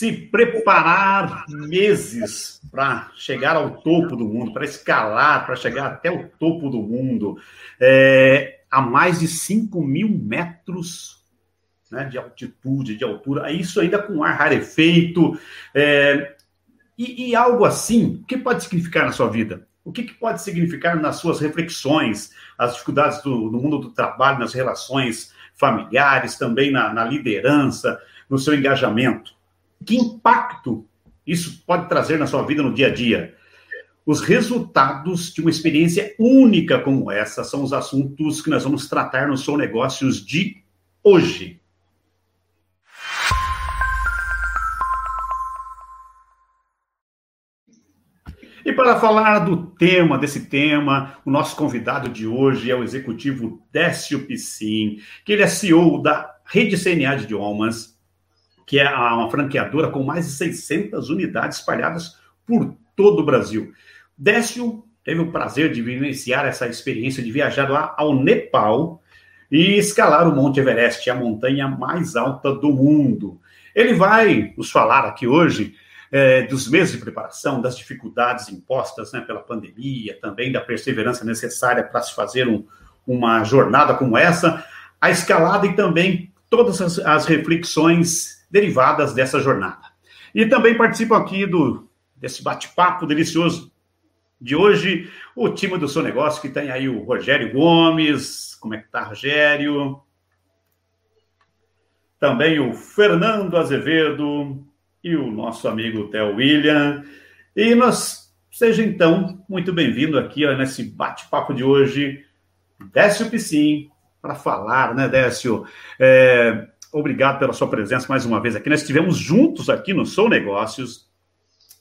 se preparar meses para chegar ao topo do mundo, para escalar, para chegar até o topo do mundo, é, a mais de 5 mil metros né, de altitude, de altura, isso ainda com ar rarefeito. É, e, e, algo assim, o que pode significar na sua vida? O que, que pode significar nas suas reflexões, as dificuldades do, do mundo do trabalho, nas relações familiares, também na, na liderança, no seu engajamento? Que impacto isso pode trazer na sua vida no dia a dia? Os resultados de uma experiência única como essa são os assuntos que nós vamos tratar no Sou Negócios de hoje. E para falar do tema, desse tema, o nosso convidado de hoje é o executivo Décio Piscin, que ele é CEO da Rede CNA de Idiomas, que é uma franqueadora com mais de 600 unidades espalhadas por todo o Brasil. Décio teve o prazer de vivenciar essa experiência de viajar lá ao Nepal e escalar o Monte Everest, a montanha mais alta do mundo. Ele vai nos falar aqui hoje é, dos meses de preparação, das dificuldades impostas né, pela pandemia, também da perseverança necessária para se fazer um, uma jornada como essa, a escalada e também todas as, as reflexões derivadas dessa jornada. E também participam aqui do, desse bate-papo delicioso de hoje o time do seu negócio, que tem aí o Rogério Gomes. Como é que tá, Rogério? Também o Fernando Azevedo e o nosso amigo Theo William. E nós, seja então muito bem-vindo aqui ó, nesse bate-papo de hoje, Décio Piscin, para falar, né, Décio? É, obrigado pela sua presença mais uma vez aqui. Nós estivemos juntos aqui no Sou Negócios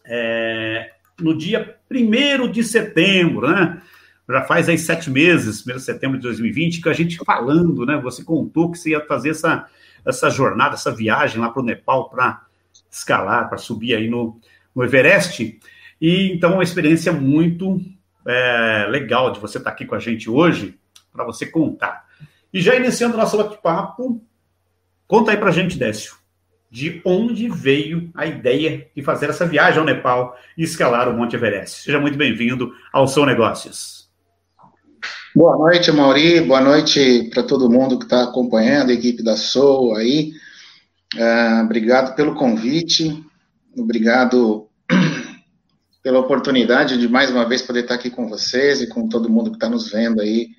é, no dia 1 de setembro, né? Já faz aí sete meses, 1 de setembro de 2020, que a gente falando, né? Você contou que você ia fazer essa, essa jornada, essa viagem lá para o Nepal para escalar, para subir aí no, no Everest. E então, uma experiência muito é, legal de você estar aqui com a gente hoje, para você contar. E já iniciando nosso bate-papo, Conta aí pra gente, Décio, de onde veio a ideia de fazer essa viagem ao Nepal e escalar o Monte Everest. Seja muito bem-vindo ao São Negócios. Boa noite, Mauri. Boa noite para todo mundo que está acompanhando, a equipe da Soul aí. Uh, obrigado pelo convite. Obrigado pela oportunidade de mais uma vez poder estar aqui com vocês e com todo mundo que está nos vendo aí,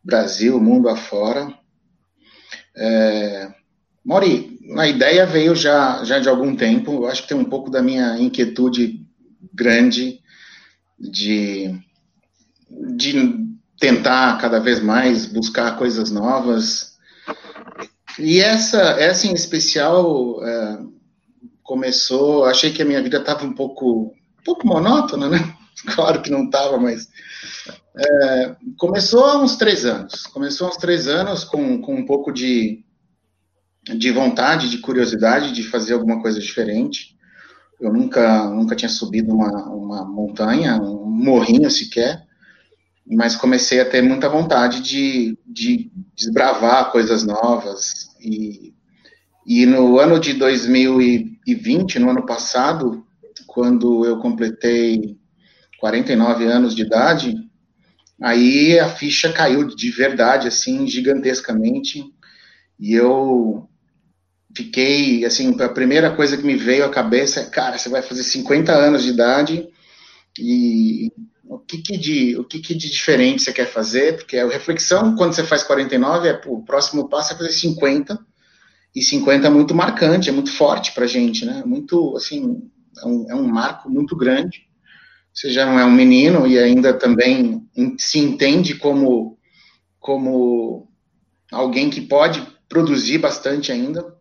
Brasil, mundo afora. É, Mori, a ideia veio já, já de algum tempo, eu acho que tem um pouco da minha inquietude grande de, de tentar cada vez mais buscar coisas novas. E essa, essa em especial é, começou, achei que a minha vida estava um pouco, um pouco monótona, né? Claro que não estava, mas é, começou há uns três anos. Começou há uns três anos com, com um pouco de de vontade, de curiosidade de fazer alguma coisa diferente. Eu nunca, nunca tinha subido uma, uma montanha, um morrinho sequer, mas comecei a ter muita vontade de, de desbravar coisas novas. E, e no ano de 2020, no ano passado, quando eu completei 49 anos de idade, aí a ficha caiu de verdade, assim, gigantescamente. E eu fiquei, assim, a primeira coisa que me veio à cabeça é, cara, você vai fazer 50 anos de idade e o que, que de o que, que de diferente você quer fazer? Porque a reflexão quando você faz 49 é o próximo passo é fazer 50 e 50 é muito marcante, é muito forte para gente, né? Muito assim é um, é um marco muito grande. Você já não é um menino e ainda também se entende como como alguém que pode produzir bastante ainda.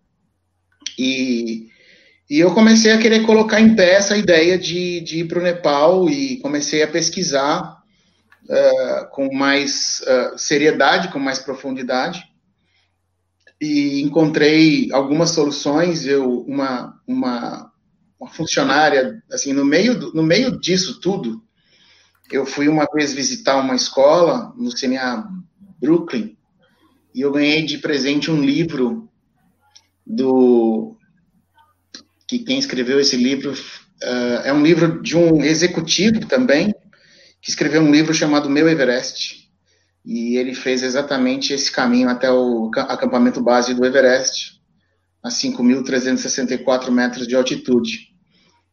E, e eu comecei a querer colocar em pé essa ideia de, de ir para o Nepal e comecei a pesquisar uh, com mais uh, seriedade, com mais profundidade. E encontrei algumas soluções. Eu, uma, uma, uma funcionária, assim, no meio, do, no meio disso tudo, eu fui uma vez visitar uma escola no CNA Brooklyn e eu ganhei de presente um livro do que quem escreveu esse livro uh, é um livro de um executivo também, que escreveu um livro chamado Meu Everest. E ele fez exatamente esse caminho até o acampamento base do Everest, a 5.364 metros de altitude.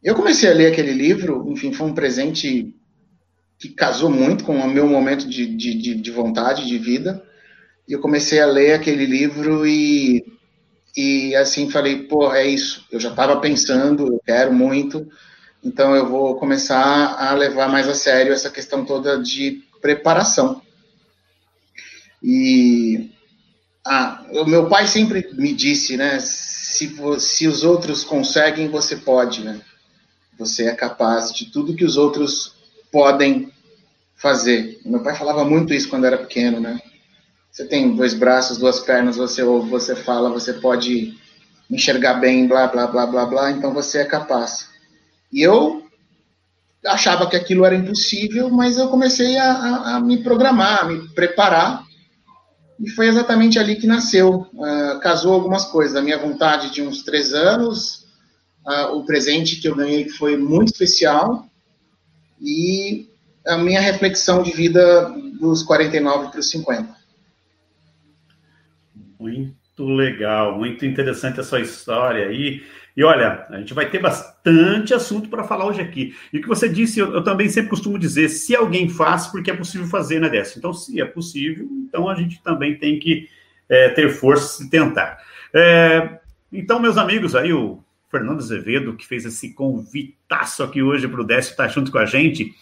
Eu comecei a ler aquele livro, enfim, foi um presente que casou muito com o meu momento de, de, de vontade, de vida. E eu comecei a ler aquele livro e, e assim falei, pô, é isso. Eu já estava pensando, eu quero muito, então eu vou começar a levar mais a sério essa questão toda de preparação. E ah, o meu pai sempre me disse, né? Se, se os outros conseguem, você pode, né? Você é capaz de tudo que os outros podem fazer. Meu pai falava muito isso quando era pequeno, né? Você tem dois braços, duas pernas, você ouve, você fala, você pode enxergar bem, blá, blá, blá, blá, blá, então você é capaz. E eu achava que aquilo era impossível, mas eu comecei a, a, a me programar, a me preparar, e foi exatamente ali que nasceu. Uh, casou algumas coisas, a minha vontade de uns três anos, uh, o presente que eu ganhei que foi muito especial, e a minha reflexão de vida dos 49 para os 50. Muito legal, muito interessante a sua história aí. E olha, a gente vai ter bastante assunto para falar hoje aqui. E o que você disse, eu, eu, também sempre costumo dizer: se alguém faz, porque é possível fazer, né, Décio? Então, se é possível, então a gente também tem que é, ter força e tentar. É, então, meus amigos, aí o Fernando Azevedo, que fez esse convitaço aqui hoje para o Décio estar junto com a gente.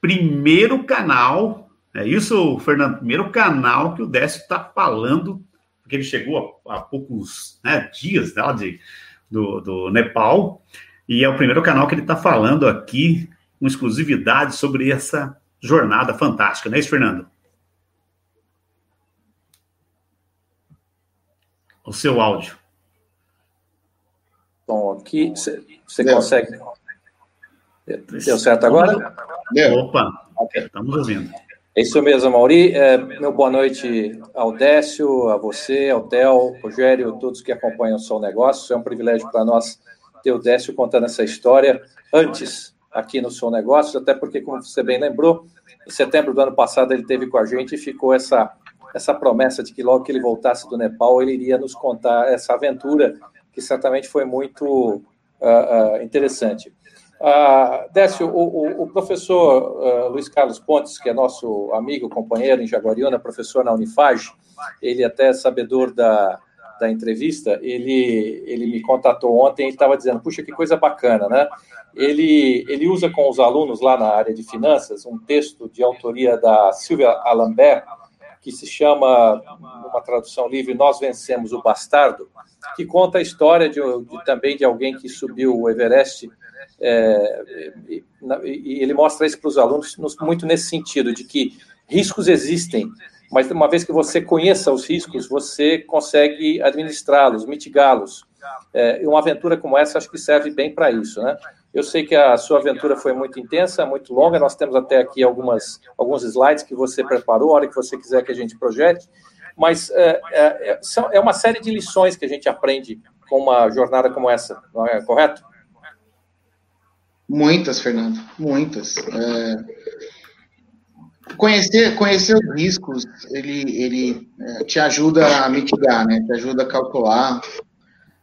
Primeiro canal, é isso, Fernando? Primeiro canal que o Décio está falando, porque ele chegou há, há poucos né, dias lá de do, do Nepal, e é o primeiro canal que ele está falando aqui, com exclusividade, sobre essa jornada fantástica, não é isso, Fernando? O seu áudio. Bom, aqui você consegue. Deu certo agora? Deu. Opa, okay. estamos ouvindo. É isso mesmo, Mauri. É, meu boa noite ao Décio, a você, ao Theo, Rogério, todos que acompanham o Som Negócio. É um privilégio para nós ter o Décio contando essa história antes aqui no Som Negócios, até porque, como você bem lembrou, em setembro do ano passado ele teve com a gente e ficou essa, essa promessa de que logo que ele voltasse do Nepal, ele iria nos contar essa aventura, que certamente foi muito uh, uh, interessante. Uh, Décio, o, o, o professor uh, Luiz Carlos Pontes, que é nosso amigo, companheiro em Jaguariúna, professor na Unifage, ele até é sabedor da, da entrevista, ele, ele me contatou ontem e estava dizendo, puxa, que coisa bacana, né? Ele, ele usa com os alunos lá na área de finanças um texto de autoria da Silvia Alambert, que se chama, numa tradução livre, Nós Vencemos o Bastardo, que conta a história de, de também de alguém que subiu o Everest é, e, ele mostra isso para os alunos muito nesse sentido, de que riscos existem, mas uma vez que você conheça os riscos, você consegue administrá-los, mitigá-los. É, uma aventura como essa acho que serve bem para isso, né? Eu sei que a sua aventura foi muito intensa, muito longa. Nós temos até aqui algumas, alguns slides que você preparou, a hora que você quiser que a gente projete. Mas é, é, é, é uma série de lições que a gente aprende com uma jornada como essa, não é correto? Muitas, Fernando, muitas. É... Conhecer, conhecer os riscos, ele, ele é, te ajuda a mitigar, né? Te ajuda a calcular.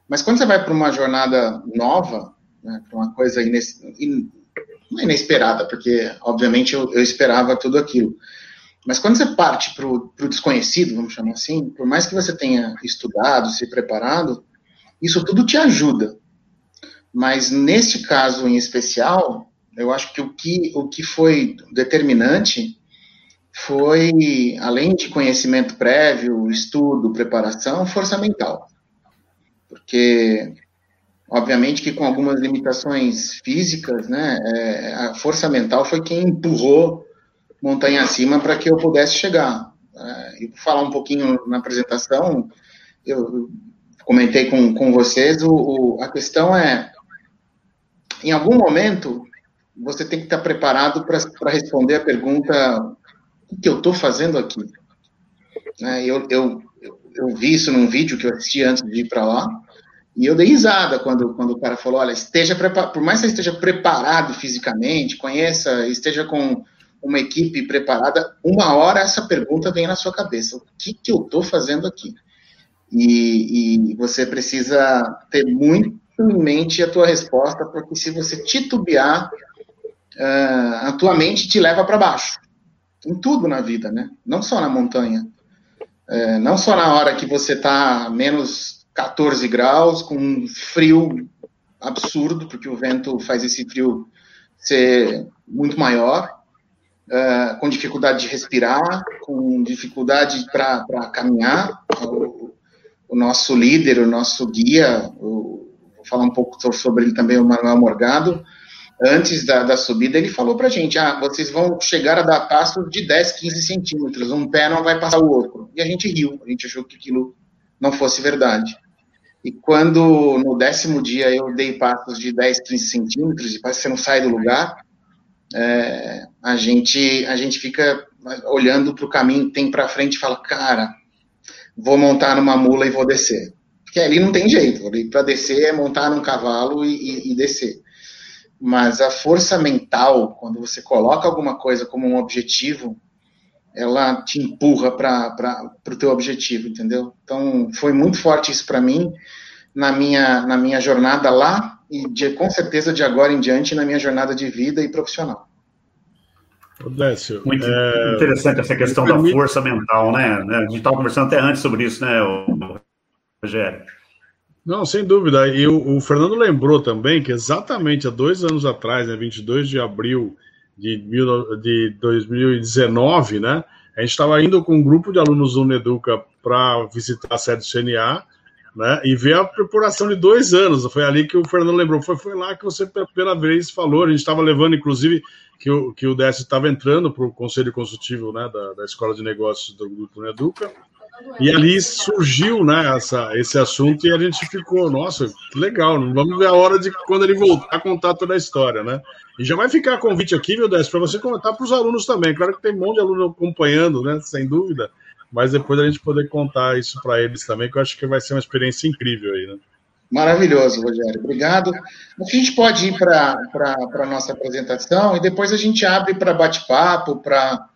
Mas quando você vai para uma jornada nova, né, para uma coisa ines, in, é inesperada, porque obviamente eu, eu, esperava tudo aquilo. Mas quando você parte para o desconhecido, vamos chamar assim, por mais que você tenha estudado, se preparado, isso tudo te ajuda. Mas neste caso em especial, eu acho que o que, o que foi determinante foi, além de conhecimento prévio, estudo, preparação, força mental. Porque, obviamente, que com algumas limitações físicas, né, é, a força mental foi quem empurrou montanha acima para que eu pudesse chegar. É, e falar um pouquinho na apresentação, eu comentei com, com vocês, o, o a questão é em algum momento, você tem que estar preparado para responder a pergunta: o que eu estou fazendo aqui? É, eu, eu, eu, vi isso num vídeo que eu assisti antes de ir para lá, E eu dei risada quando, quando o cara falou: olha, esteja por mais que você esteja preparado fisicamente, conheça, esteja com uma equipe preparada, uma hora essa pergunta vem na sua cabeça: o que, que eu estou fazendo aqui? E, e, você precisa ter muito em mente a tua resposta, porque se você titubear, uh, a tua mente te leva para baixo. Em tudo na vida, né? Não só na montanha. Uh, não só na hora que você está menos 14 graus, com um frio absurdo, porque o vento faz esse frio ser muito maior, uh, com dificuldade de respirar, com dificuldade para caminhar. O, o, nosso líder, o nosso guia, o, vou falar um pouco sobre ele também, o Manuel Morgado, antes da, da subida, ele falou para a gente, ah, vocês vão chegar a dar passos de 10, 15 centímetros, um pé não vai passar o outro. E a gente riu, a gente achou que aquilo não fosse verdade. E quando no décimo dia eu dei passos de 10, 15 centímetros e parece que você não sai do lugar, é, a, gente, a gente fica olhando para o caminho que tem para frente e fala, cara, vou montar numa mula e vou descer. Porque ali não tem jeito, para descer é montar num cavalo e, e, e descer. Mas a força mental, quando você coloca alguma coisa como um objetivo, ela te empurra para o teu objetivo, entendeu? Então, foi muito forte isso para mim na minha, na minha jornada lá e de, com certeza de agora em diante na minha jornada de vida e profissional. Décio, muito é... interessante essa questão da força mental, né? A gente estava conversando até antes sobre isso, né, Rogério? Não, sem dúvida. E o, o, Fernando lembrou também que exatamente há dois anos atrás, né, 22 de abril de, mil, de 2019, né? A gente estava indo com um grupo de alunos do Uneduca para visitar a sede do CNA, né? E ver a preparação de dois anos. Foi ali que o Fernando lembrou. Foi, foi lá que você pela primeira vez falou. A gente estava levando, inclusive, que o, que o Décio estava entrando para o conselho consultivo né, da, da Escola de Negócios do Grupo Uneduca. E ali surgiu né, essa, esse assunto e a gente ficou, nossa, que legal, vamos ver a hora de quando ele voltar contar toda a história, né? E já vai ficar convite aqui, viu, Décio, para você contar para os alunos também. Claro que tem um monte de aluno acompanhando, né? Sem dúvida. Mas depois a gente poder contar isso para eles também, que eu acho que vai ser uma experiência incrível aí, né? Maravilhoso, Rogério. Obrigado. A gente pode ir para a nossa apresentação e depois a gente abre para bate-papo, para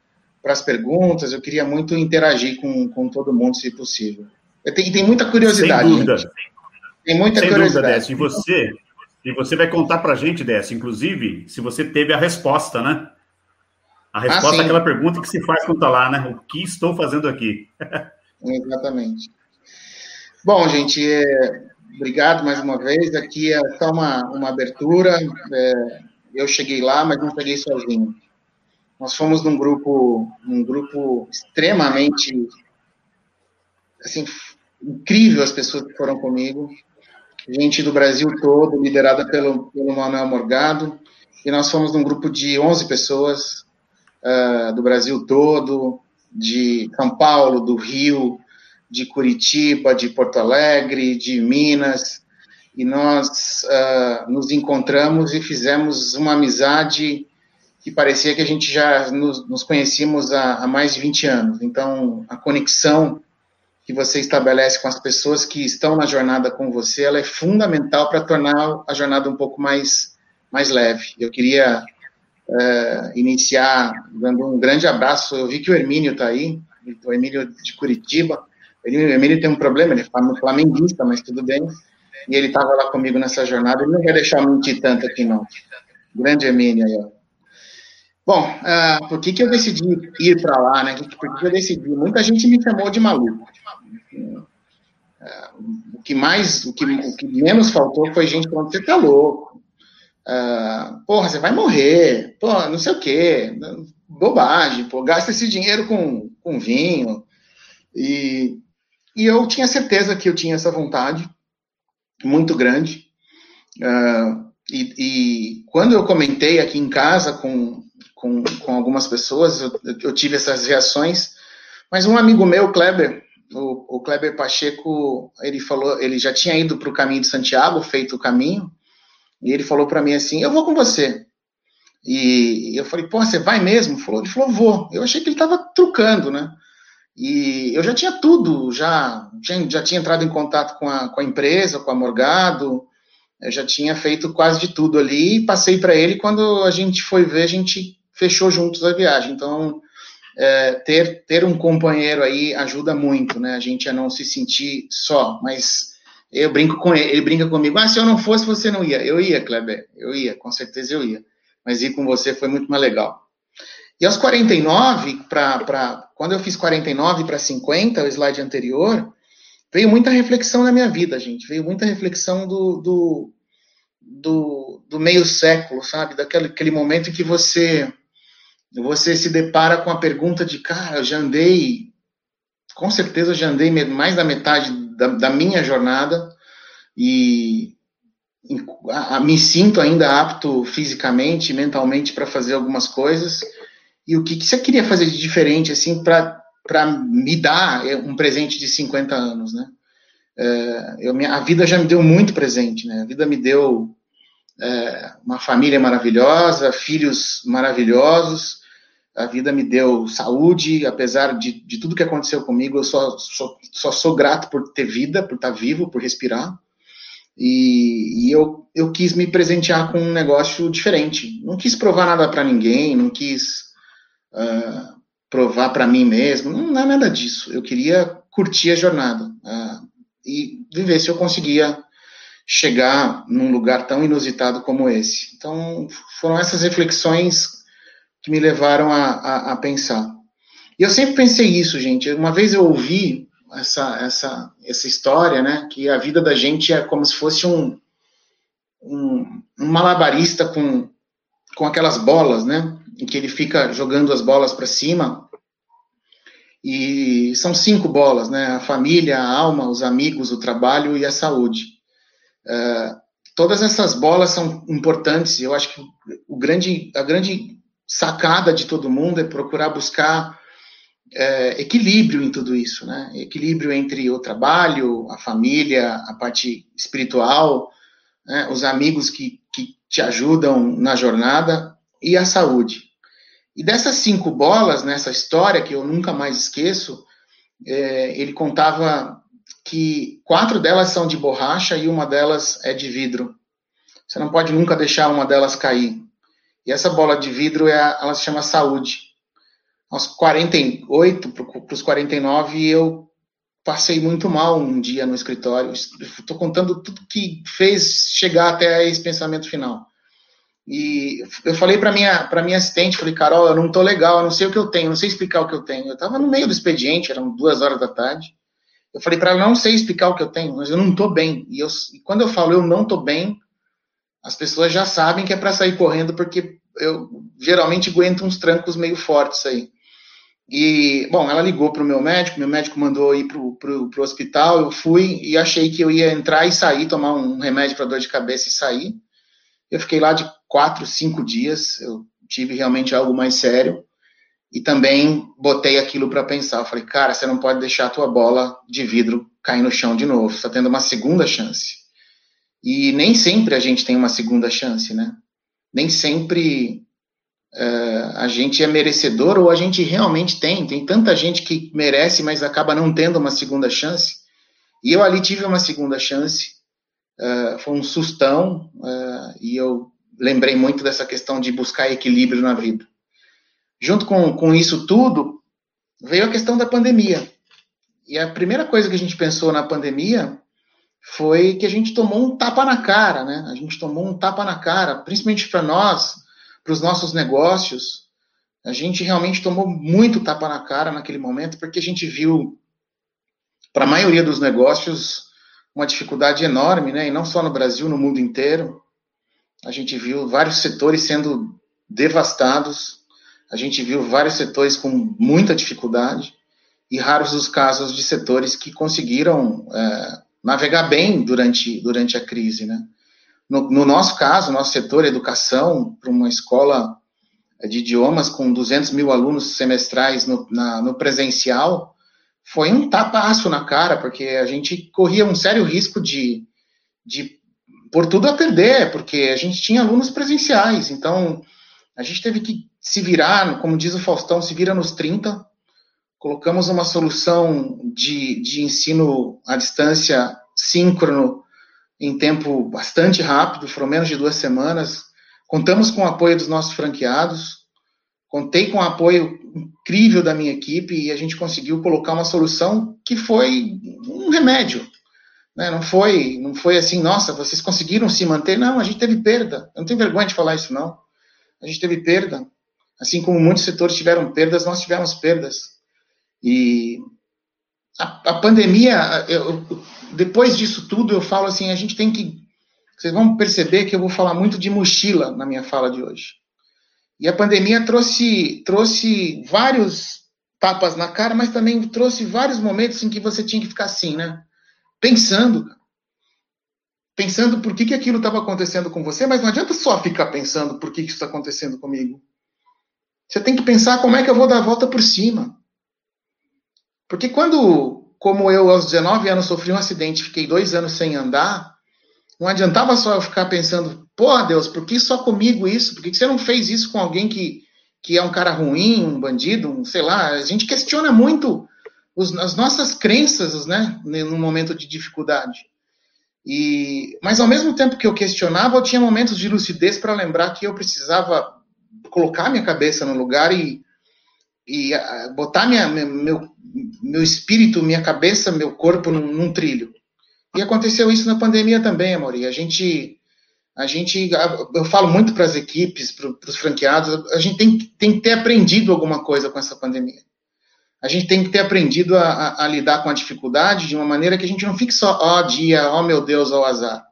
as perguntas. Eu queria muito interagir com, com todo mundo, se possível. Tem, tem muita curiosidade. Sem dúvida. Gente. Tem muita Sem curiosidade. Dúvida, Décio. E você, e você vai contar para a gente, Décio, inclusive, se você teve a resposta, né? A resposta ah, àquela pergunta que se faz quando está lá, né? O que estou fazendo aqui? Exatamente. Bom, gente, é, obrigado mais uma vez. Aqui é só uma, uma abertura. É, eu cheguei lá, mas não cheguei sozinho. Nós fomos num grupo, num grupo extremamente assim, incrível as pessoas que foram comigo. Gente do Brasil todo, liderada pelo, pelo Manuel Morgado, e nós fomos num grupo de 11 pessoas uh, do Brasil todo, de São Paulo, do Rio, de Curitiba, de Porto Alegre, de Minas, e nós uh, nos encontramos e fizemos uma amizade que parecia que a gente já nos, nos conhecíamos há, há mais de 20 anos. Então, a conexão que você estabelece com as pessoas que estão na jornada com você, ela é fundamental para tornar a jornada um pouco mais, mais leve. Eu queria uh, iniciar dando um grande abraço. Eu vi que o Hermínio está aí, o Hermínio de Curitiba. O Hermínio tem um problema, ele é flamenguista, mas tudo bem. E ele estava lá comigo nessa jornada. Ele não vai deixar mentir tanto aqui, não. Grande Hermínio aí, ó. Bom, uh, por que, que eu decidi ir para lá, né? Por que, que eu decidi? Muita gente me chamou de maluco. Uh, o que mais, o que, o que menos faltou foi gente falando, você tá louco. Uh, porra, você vai morrer. Pô, não sei o quê. Bobagem, pô, gasta esse dinheiro com, com vinho. E, e eu tinha certeza que eu tinha essa vontade muito grande. Uh, e, e, quando eu comentei aqui em casa com, com, com algumas pessoas, eu, eu, tive essas reações, mas um amigo meu, Kleber, o, o Kleber Pacheco, ele falou, ele já tinha ido para o caminho de Santiago, feito o caminho, e ele falou para mim assim, eu vou com você. E eu falei, pô, você vai mesmo? Ele falou, ele falou, vou. Eu achei que ele estava trucando, né? E eu já tinha tudo, já, já, já tinha entrado em contato com a, com a empresa, com a Morgado, eu já tinha feito quase de tudo ali, passei para ele, quando a gente foi ver, a gente fechou juntos a viagem. Então, é, ter, ter um companheiro aí ajuda muito, né? A gente a não se sentir só, mas eu brinco com ele, ele brinca comigo, ah, se eu não fosse, você não ia. Eu ia, Kleber, eu ia, com certeza eu ia. Mas ir com você foi muito mais legal. E aos 49, para quando eu fiz 49 para 50, o slide anterior, veio muita reflexão na minha vida, gente. Veio muita reflexão do, do, do, do meio século, sabe? Daquele aquele momento em que você você se depara com a pergunta de, cara, eu já andei, com certeza eu já andei mais da metade da, da minha jornada e a, me sinto ainda apto fisicamente, mentalmente para fazer algumas coisas. E o que, que você queria fazer de diferente, assim, para me dar um presente de 50 anos, né? É, eu, a vida já me deu muito presente, né? A vida me deu é, uma família maravilhosa, filhos maravilhosos, a vida me deu saúde, apesar de, de tudo que aconteceu comigo, eu só, só, só sou grato por ter vida, por estar vivo, por respirar. E, e, eu, eu quis me presentear com um negócio diferente. Não quis provar nada para ninguém, não quis uh, provar para mim mesmo, não, não, é nada disso. Eu queria curtir a jornada uh, e viver se eu conseguia chegar num lugar tão inusitado como esse. Então, foram essas reflexões que me levaram a, a, a, pensar. E eu sempre pensei isso, gente. Uma vez eu ouvi essa, essa, essa história, né, que a vida da gente é como se fosse um, um, um malabarista com, com aquelas bolas, né, em que ele fica jogando as bolas para cima. E são cinco bolas, né? A família, a alma, os amigos, o trabalho e a saúde. Uh, todas essas bolas são importantes. Eu acho que o grande, a grande sacada de todo mundo é procurar buscar é, equilíbrio em tudo isso, né? Equilíbrio entre o trabalho, a família, a parte espiritual, né? os amigos que, que te ajudam na jornada e a saúde. E dessas cinco bolas, nessa história que eu nunca mais esqueço, é, ele contava que quatro delas são de borracha e uma delas é de vidro. Você não pode nunca deixar uma delas cair. E essa bola de vidro, é a, ela se chama saúde. Aos 48 para os 49, eu passei muito mal um dia no escritório. Estou contando tudo que fez chegar até esse pensamento final. E eu falei para minha para minha assistente, falei, Carol, eu não estou legal, eu não sei o que eu tenho, não sei explicar o que eu tenho. Eu estava no meio do expediente, eram duas horas da tarde. Eu falei para ela, não sei explicar o que eu tenho, mas eu não estou bem. E, eu, e quando eu falo eu não estou bem, as pessoas já sabem que é para sair correndo, porque eu geralmente aguento uns trancos meio fortes aí. E, bom, ela ligou para o meu médico, meu médico mandou ir para o hospital, eu fui e achei que eu ia entrar e sair, tomar um remédio para dor de cabeça e sair. Eu fiquei lá de quatro, cinco dias, eu tive realmente algo mais sério. E também botei aquilo para pensar. Eu falei, cara, você não pode deixar a tua bola de vidro cair no chão de novo, você está tendo uma segunda chance. E nem sempre a gente tem uma segunda chance, né? Nem sempre uh, a gente é merecedor ou a gente realmente tem. Tem tanta gente que merece, mas acaba não tendo uma segunda chance. E eu ali tive uma segunda chance. Uh, foi um sustão uh, e eu lembrei muito dessa questão de buscar equilíbrio na vida. Junto com, com isso tudo, veio a questão da pandemia. E a primeira coisa que a gente pensou na pandemia foi que a gente tomou um tapa na cara, né? A gente tomou um tapa na cara, principalmente para nós, para os nossos negócios. A gente realmente tomou muito tapa na cara naquele momento, porque a gente viu, para a maioria dos negócios, uma dificuldade enorme, né? E não só no Brasil, no mundo inteiro. A gente viu vários setores sendo devastados. A gente viu vários setores com muita dificuldade e raros os casos de setores que conseguiram é, navegar bem durante, durante a crise, né? No, no nosso caso, nosso setor educação, para uma escola de idiomas com 200 mil alunos semestrais no, na, no presencial, foi um tapaço na cara, porque a gente corria um sério risco de, de por tudo a perder, porque a gente tinha alunos presenciais, então a gente teve que se virar, como diz o Faustão, se vira nos 30, colocamos uma solução de, de ensino à distância síncrono em tempo bastante rápido, foram menos de duas semanas. Contamos com o apoio dos nossos franqueados, contei com o apoio incrível da minha equipe e a gente conseguiu colocar uma solução que foi um remédio. Né? Não foi, não foi assim, nossa, vocês conseguiram se manter? Não, a gente teve perda. Eu não tenho vergonha de falar isso, não. A gente teve perda. Assim como muitos setores tiveram perdas, nós tivemos perdas. E a, a pandemia, eu, depois disso tudo, eu falo assim, a gente tem que. Vocês vão perceber que eu vou falar muito de mochila na minha fala de hoje. E a pandemia trouxe, trouxe vários tapas na cara, mas também trouxe vários momentos em que você tinha que ficar assim, né? Pensando. Pensando por que, que aquilo estava acontecendo com você, mas não adianta só ficar pensando por que, que isso está acontecendo comigo. Você tem que pensar como é que eu vou dar a volta por cima. Porque quando, como eu aos 19 anos sofri um acidente, fiquei dois anos sem andar, não adiantava só eu ficar pensando, pô, Deus, por que só comigo isso? Por que você não fez isso com alguém que, que é um cara ruim, um bandido, um, sei lá? A gente questiona muito os, as nossas crenças, né, no momento de dificuldade. E, mas ao mesmo tempo que eu questionava, eu tinha momentos de lucidez para lembrar que eu precisava colocar minha cabeça no lugar e, e botar minha, meu, meu espírito, minha cabeça, meu corpo num, num trilho. E aconteceu isso na pandemia também, Amori. A gente, a gente, eu falo muito para as equipes, para os franqueados, a gente tem, tem que ter aprendido alguma coisa com essa pandemia. A gente tem que ter aprendido a, a, a lidar com a dificuldade de uma maneira que a gente não fique só, ó oh, dia, ó oh, meu Deus, ó oh, azar.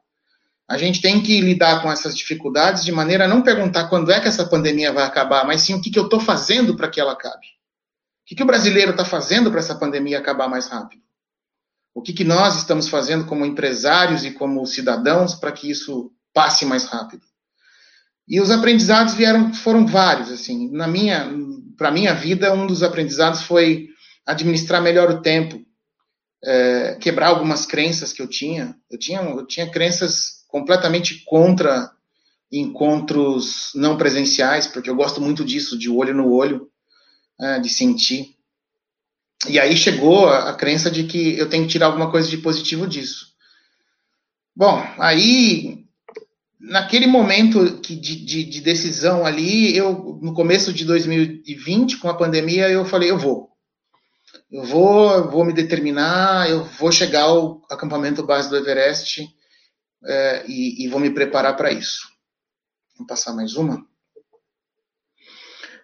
A gente tem que lidar com essas dificuldades de maneira a não perguntar quando é que essa pandemia vai acabar, mas sim o que, que eu estou fazendo para que ela acabe. O que, que o brasileiro está fazendo para essa pandemia acabar mais rápido? O que, que nós estamos fazendo como empresários e como cidadãos para que isso passe mais rápido? E os aprendizados vieram, foram vários, assim. Na minha, para minha vida, um dos aprendizados foi administrar melhor o tempo, é, quebrar algumas crenças que eu tinha. Eu tinha, eu tinha crenças completamente contra encontros não presenciais, porque eu gosto muito disso, de olho no olho, é, de sentir. E aí chegou a, a, crença de que eu tenho que tirar alguma coisa de positivo disso. Bom, aí, naquele momento que, de, de, de decisão ali, eu, no começo de 2020, com a pandemia, eu falei, eu vou. Eu vou, eu vou me determinar, eu vou chegar ao acampamento base do Everest, é, e, e vou me preparar para isso. Vamos passar mais uma?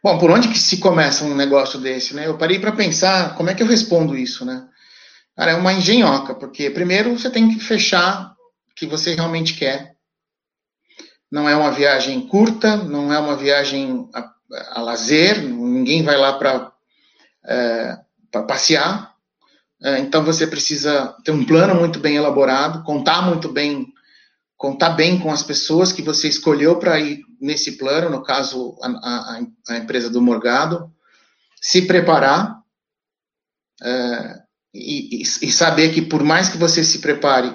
Bom, por onde que se começa um negócio desse, né? Eu parei para pensar como é que eu respondo isso, né? Cara, é uma engenhoca, porque primeiro você tem que fechar o que você realmente quer. Não é uma viagem curta, não é uma viagem a, a lazer, ninguém vai lá para é, passear. É, então você precisa ter um plano muito bem elaborado, contar muito bem contar bem com as pessoas que você escolheu para ir nesse plano, no caso, a, a, a, empresa do Morgado, se preparar é, e, e, saber que por mais que você se prepare,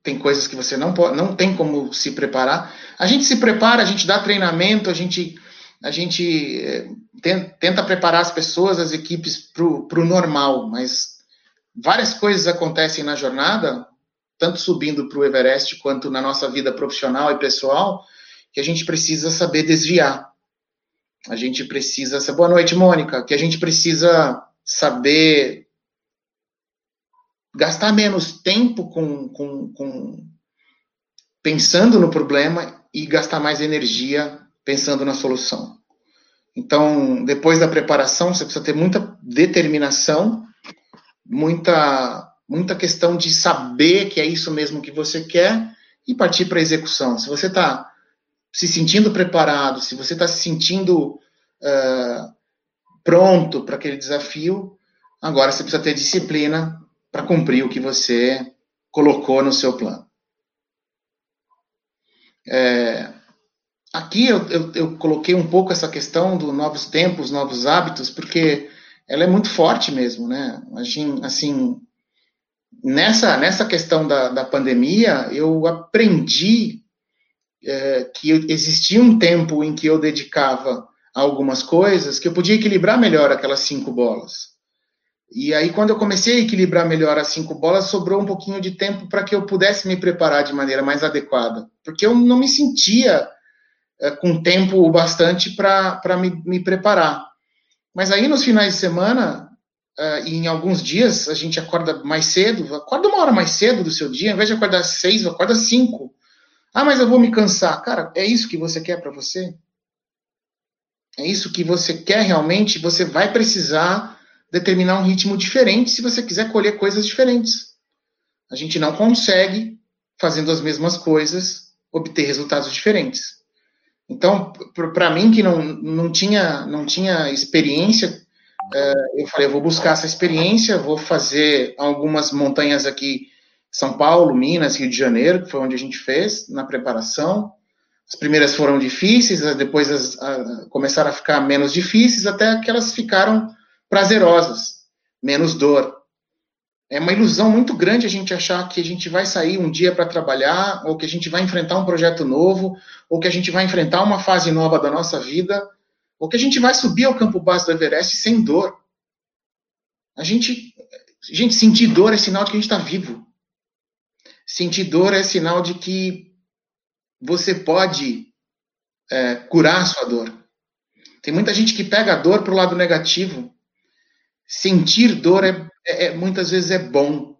tem coisas que você não pode, não tem como se preparar. A gente se prepara, a gente dá treinamento, a gente a gente é, tenta preparar as pessoas, as equipes para o normal, mas várias coisas acontecem na jornada tanto subindo para o Everest quanto na nossa vida profissional e pessoal, que a gente precisa saber desviar. A gente precisa. Boa noite, Mônica. Que a gente precisa saber gastar menos tempo com, com, com pensando no problema e gastar mais energia pensando na solução. Então, depois da preparação, você precisa ter muita determinação, muita muita questão de saber que é isso mesmo que você quer e partir para a execução. Se você está se sentindo preparado, se você está se sentindo uh, pronto para aquele desafio, agora você precisa ter disciplina para cumprir o que você colocou no seu plano. É, aqui eu, eu, eu, coloquei um pouco essa questão dos novos tempos, novos hábitos, porque ela é muito forte mesmo, né? Assim nessa, nessa questão da, da pandemia, eu aprendi é, que existia um tempo em que eu dedicava algumas coisas que eu podia equilibrar melhor aquelas cinco bolas. E aí, quando eu comecei a equilibrar melhor as cinco bolas, sobrou um pouquinho de tempo para que eu pudesse me preparar de maneira mais adequada. Porque eu não me sentia é, com tempo bastante para me, me preparar. Mas aí, nos finais de semana, uh, e em alguns dias, a gente acorda mais cedo, acorda uma hora mais cedo do seu dia, ao invés de acordar às seis, acorda às cinco. Ah, mas eu vou me cansar. Cara, é isso que você quer para você? É isso que você quer realmente? Você vai precisar determinar um ritmo diferente se você quiser colher coisas diferentes. A gente não consegue, fazendo as mesmas coisas, obter resultados diferentes. Então, para mim que não, não, tinha, não tinha experiência, eu falei, vou buscar essa experiência, vou fazer algumas montanhas aqui, São Paulo, Minas, Rio de Janeiro, que foi onde a gente fez, na preparação. As primeiras foram difíceis, depois as, a, começaram a ficar menos difíceis, até que elas ficaram prazerosas, menos dor. É uma ilusão muito grande a gente achar que a gente vai sair um dia para trabalhar, ou que a gente vai enfrentar um projeto novo, ou que a gente vai enfrentar uma fase nova da nossa vida, ou que a gente vai subir ao campo base do Everest sem dor. A gente, gente sentir dor é sinal de que a gente está vivo. Sentir dor é sinal de que você pode é, curar a sua dor. Tem muita gente que pega a dor para o lado negativo sentir dor é, é, é muitas vezes é bom.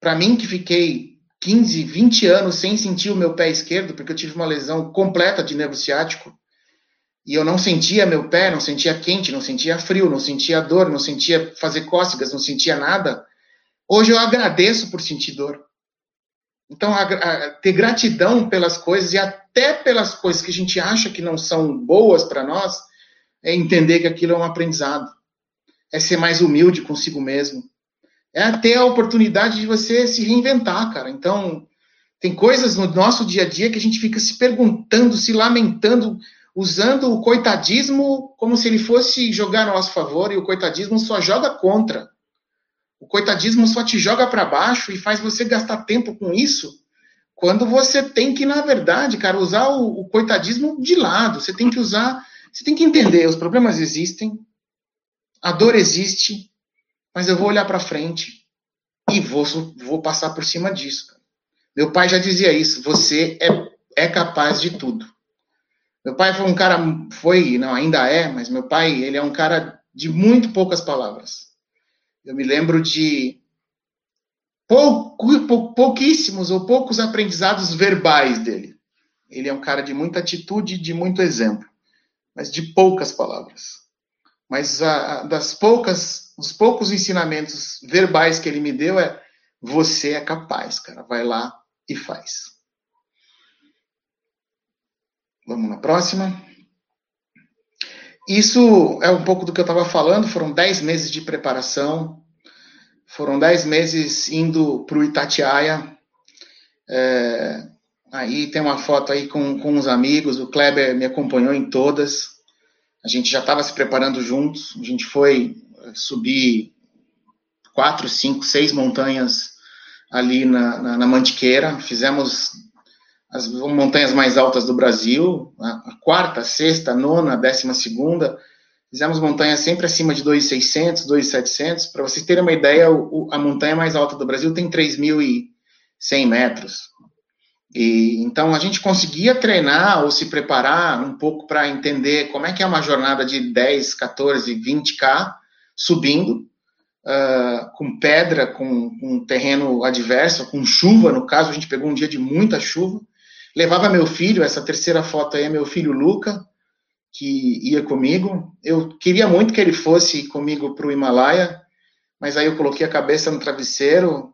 Para mim, que fiquei 15, 20 anos sem sentir o meu pé esquerdo, porque eu tive uma lesão completa de nervo ciático, e eu não sentia meu pé, não sentia quente, não sentia frio, não sentia dor, não sentia fazer cócegas, não sentia nada. Hoje eu agradeço por sentir dor. Então, a, a, ter gratidão pelas coisas e até pelas coisas que a gente acha que não são boas para nós, é entender que aquilo é um aprendizado é ser mais humilde consigo mesmo. É ter a oportunidade de você se reinventar, cara. Então, tem coisas no nosso dia a dia que a gente fica se perguntando, se lamentando, usando o coitadismo como se ele fosse jogar a nosso favor, e o coitadismo só joga contra. O coitadismo só te joga para baixo e faz você gastar tempo com isso, quando você tem que, na verdade, cara, usar o, o coitadismo de lado. Você tem que usar, você tem que entender, os problemas existem, a dor existe, mas eu vou olhar para frente e vou, vou passar por cima disso. Meu pai já dizia isso: você é, é capaz de tudo. Meu pai foi um cara, foi, não, ainda é, mas meu pai, ele é um cara de muito poucas palavras. Eu me lembro de pouco, pou, pouquíssimos ou poucos aprendizados verbais dele. Ele é um cara de muita atitude, de muito exemplo, mas de poucas palavras. Mas a, das poucas, os poucos ensinamentos verbais que ele me deu é: você é capaz, cara, vai lá e faz. Vamos na próxima. Isso é um pouco do que eu estava falando. Foram 10 meses de preparação, foram 10 meses indo para o Itatiaia. É, aí tem uma foto aí com, com os amigos. O Kleber me acompanhou em todas. A gente já estava se preparando juntos, a gente foi eh, subir quatro, cinco, seis montanhas ali na, na, na Mantiqueira, fizemos as montanhas mais altas do Brasil, a, quarta, a sexta, a nona, a décima segunda, fizemos montanhas sempre acima de 2.600, 2.700, para vocês terem uma ideia, a montanha mais alta do Brasil tem 3.100 metros, e então a gente conseguia treinar ou se preparar um pouco para entender como é que é uma jornada de 10, 14, 20k subindo, uh, com pedra, com, com terreno adverso, com chuva, no caso a gente pegou um dia de muita chuva. Levava meu filho, essa terceira foto aí é meu filho Luca, que ia comigo. Eu queria muito que ele fosse comigo para o Himalaia, mas aí eu coloquei a cabeça no travesseiro,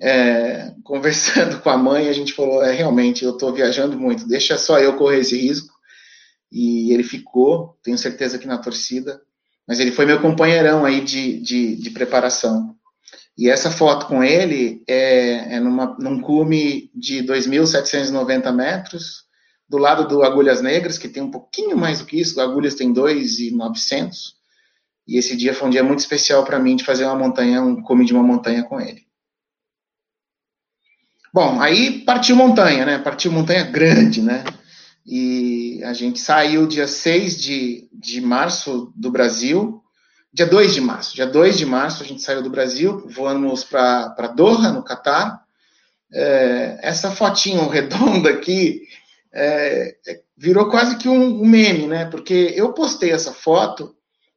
é, conversando com a mãe, a gente falou: é, realmente, eu estou viajando muito, deixa só eu correr esse risco. E ele ficou, tenho certeza que na torcida, mas ele foi meu companheirão aí de, de, de preparação. E essa foto com ele é, é numa, num cume de 2.790 metros, do lado do Agulhas Negras, que tem um pouquinho mais do que isso, Agulhas tem 2.900. E esse dia foi um dia muito especial para mim de fazer uma montanha, um cume de uma montanha com ele. Bom, aí partiu montanha, né? Partiu montanha grande, né? E a gente saiu dia 6 de, de março do Brasil, dia 2 de março. Dia 2 de março a gente saiu do Brasil, voamos para Doha, no Catar. É, essa fotinho redonda aqui é, virou quase que um, um meme, né? Porque eu postei essa foto.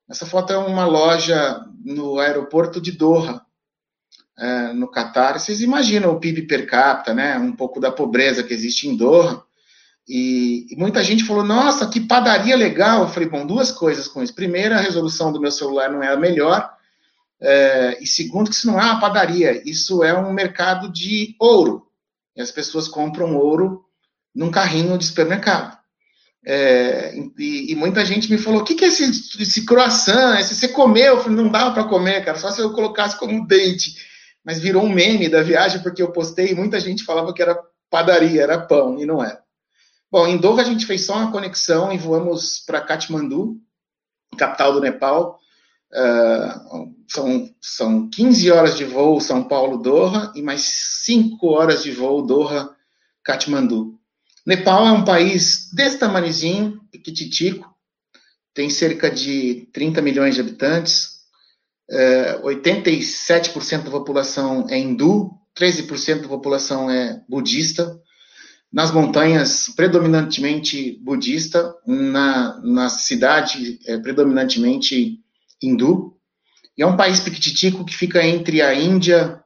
Essa foto é uma loja no aeroporto de Doha, é, no Catar. Vocês imaginam o PIB per capita, né? Um pouco da pobreza que existe em Doha. E, e, muita gente falou: Nossa, que padaria legal. Eu falei: Bom, duas coisas com isso. Primeiro, a resolução do meu celular não é a melhor. É, e segundo, que isso não é uma padaria, isso é um mercado de ouro. E as pessoas compram ouro num carrinho de supermercado. É, e, e, muita gente me falou: o que, que é esse, esse croissant? Esse você comeu? Eu falei: não dava para comer, cara, só se eu colocasse como dente. Mas virou um meme da viagem porque eu postei e muita gente falava que era padaria, era pão, e não era. Bom, em Doha a gente fez só uma conexão e voamos para Katmandu, capital do Nepal. Uh, são, são 15 horas de voo São Paulo-Doha e mais 5 horas de voo Doha-Katmandu. Nepal é um país desse tamanhozinho, pequititico, tem cerca de 30 milhões de habitantes, é, 87% da população é hindu, 13% da população é budista, nas montanhas, predominantemente budista, na, na cidade, é predominantemente hindu, e é um país pequititico que fica entre a Índia,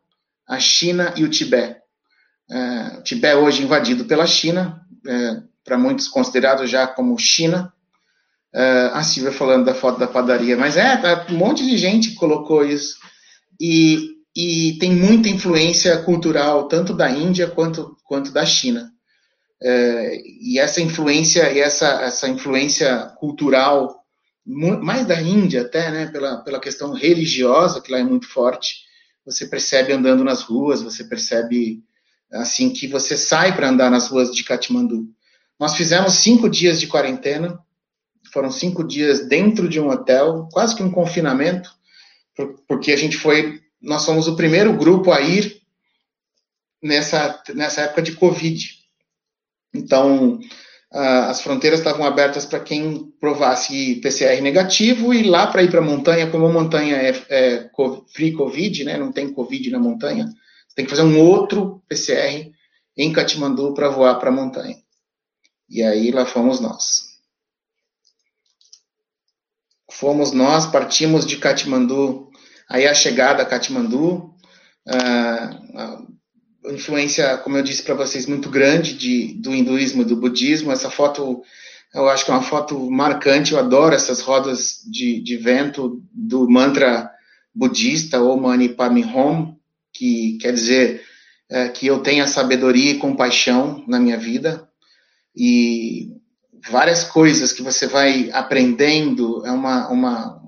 a China e o Tibete. É, o Tibete é hoje invadido pela China, é, para muitos considerado já como China. É, a Silvia falando da foto da padaria, mas é, tá, um monte de gente colocou isso. E, e tem muita influência cultural, tanto da Índia quanto, quanto da China. É, e essa influência, e essa, essa influência cultural, mais da Índia até, né, pela, pela questão religiosa, que lá é muito forte, você percebe andando nas ruas, você percebe assim que você sai para andar nas ruas de Katmandu. Nós fizemos cinco dias de quarentena, foram cinco dias dentro de um hotel, quase que um confinamento, porque a gente foi, nós somos o primeiro grupo a ir nessa, nessa época de Covid. Então, as fronteiras estavam abertas para quem provasse PCR negativo e lá para ir para a montanha, como a montanha é, é free Covid, né, não tem Covid na montanha, tem que fazer um outro PCR em Katmandu para voar para a montanha. E aí lá fomos nós. Fomos nós, partimos de Katmandu, aí a chegada a Katmandu, a influência, como eu disse para vocês, muito grande de, do hinduísmo do budismo. Essa foto, eu acho que é uma foto marcante, eu adoro essas rodas de, de vento do mantra budista, Om Mani Padme Hum, que quer dizer é, que eu tenha sabedoria e compaixão na minha vida e várias coisas que você vai aprendendo é uma uma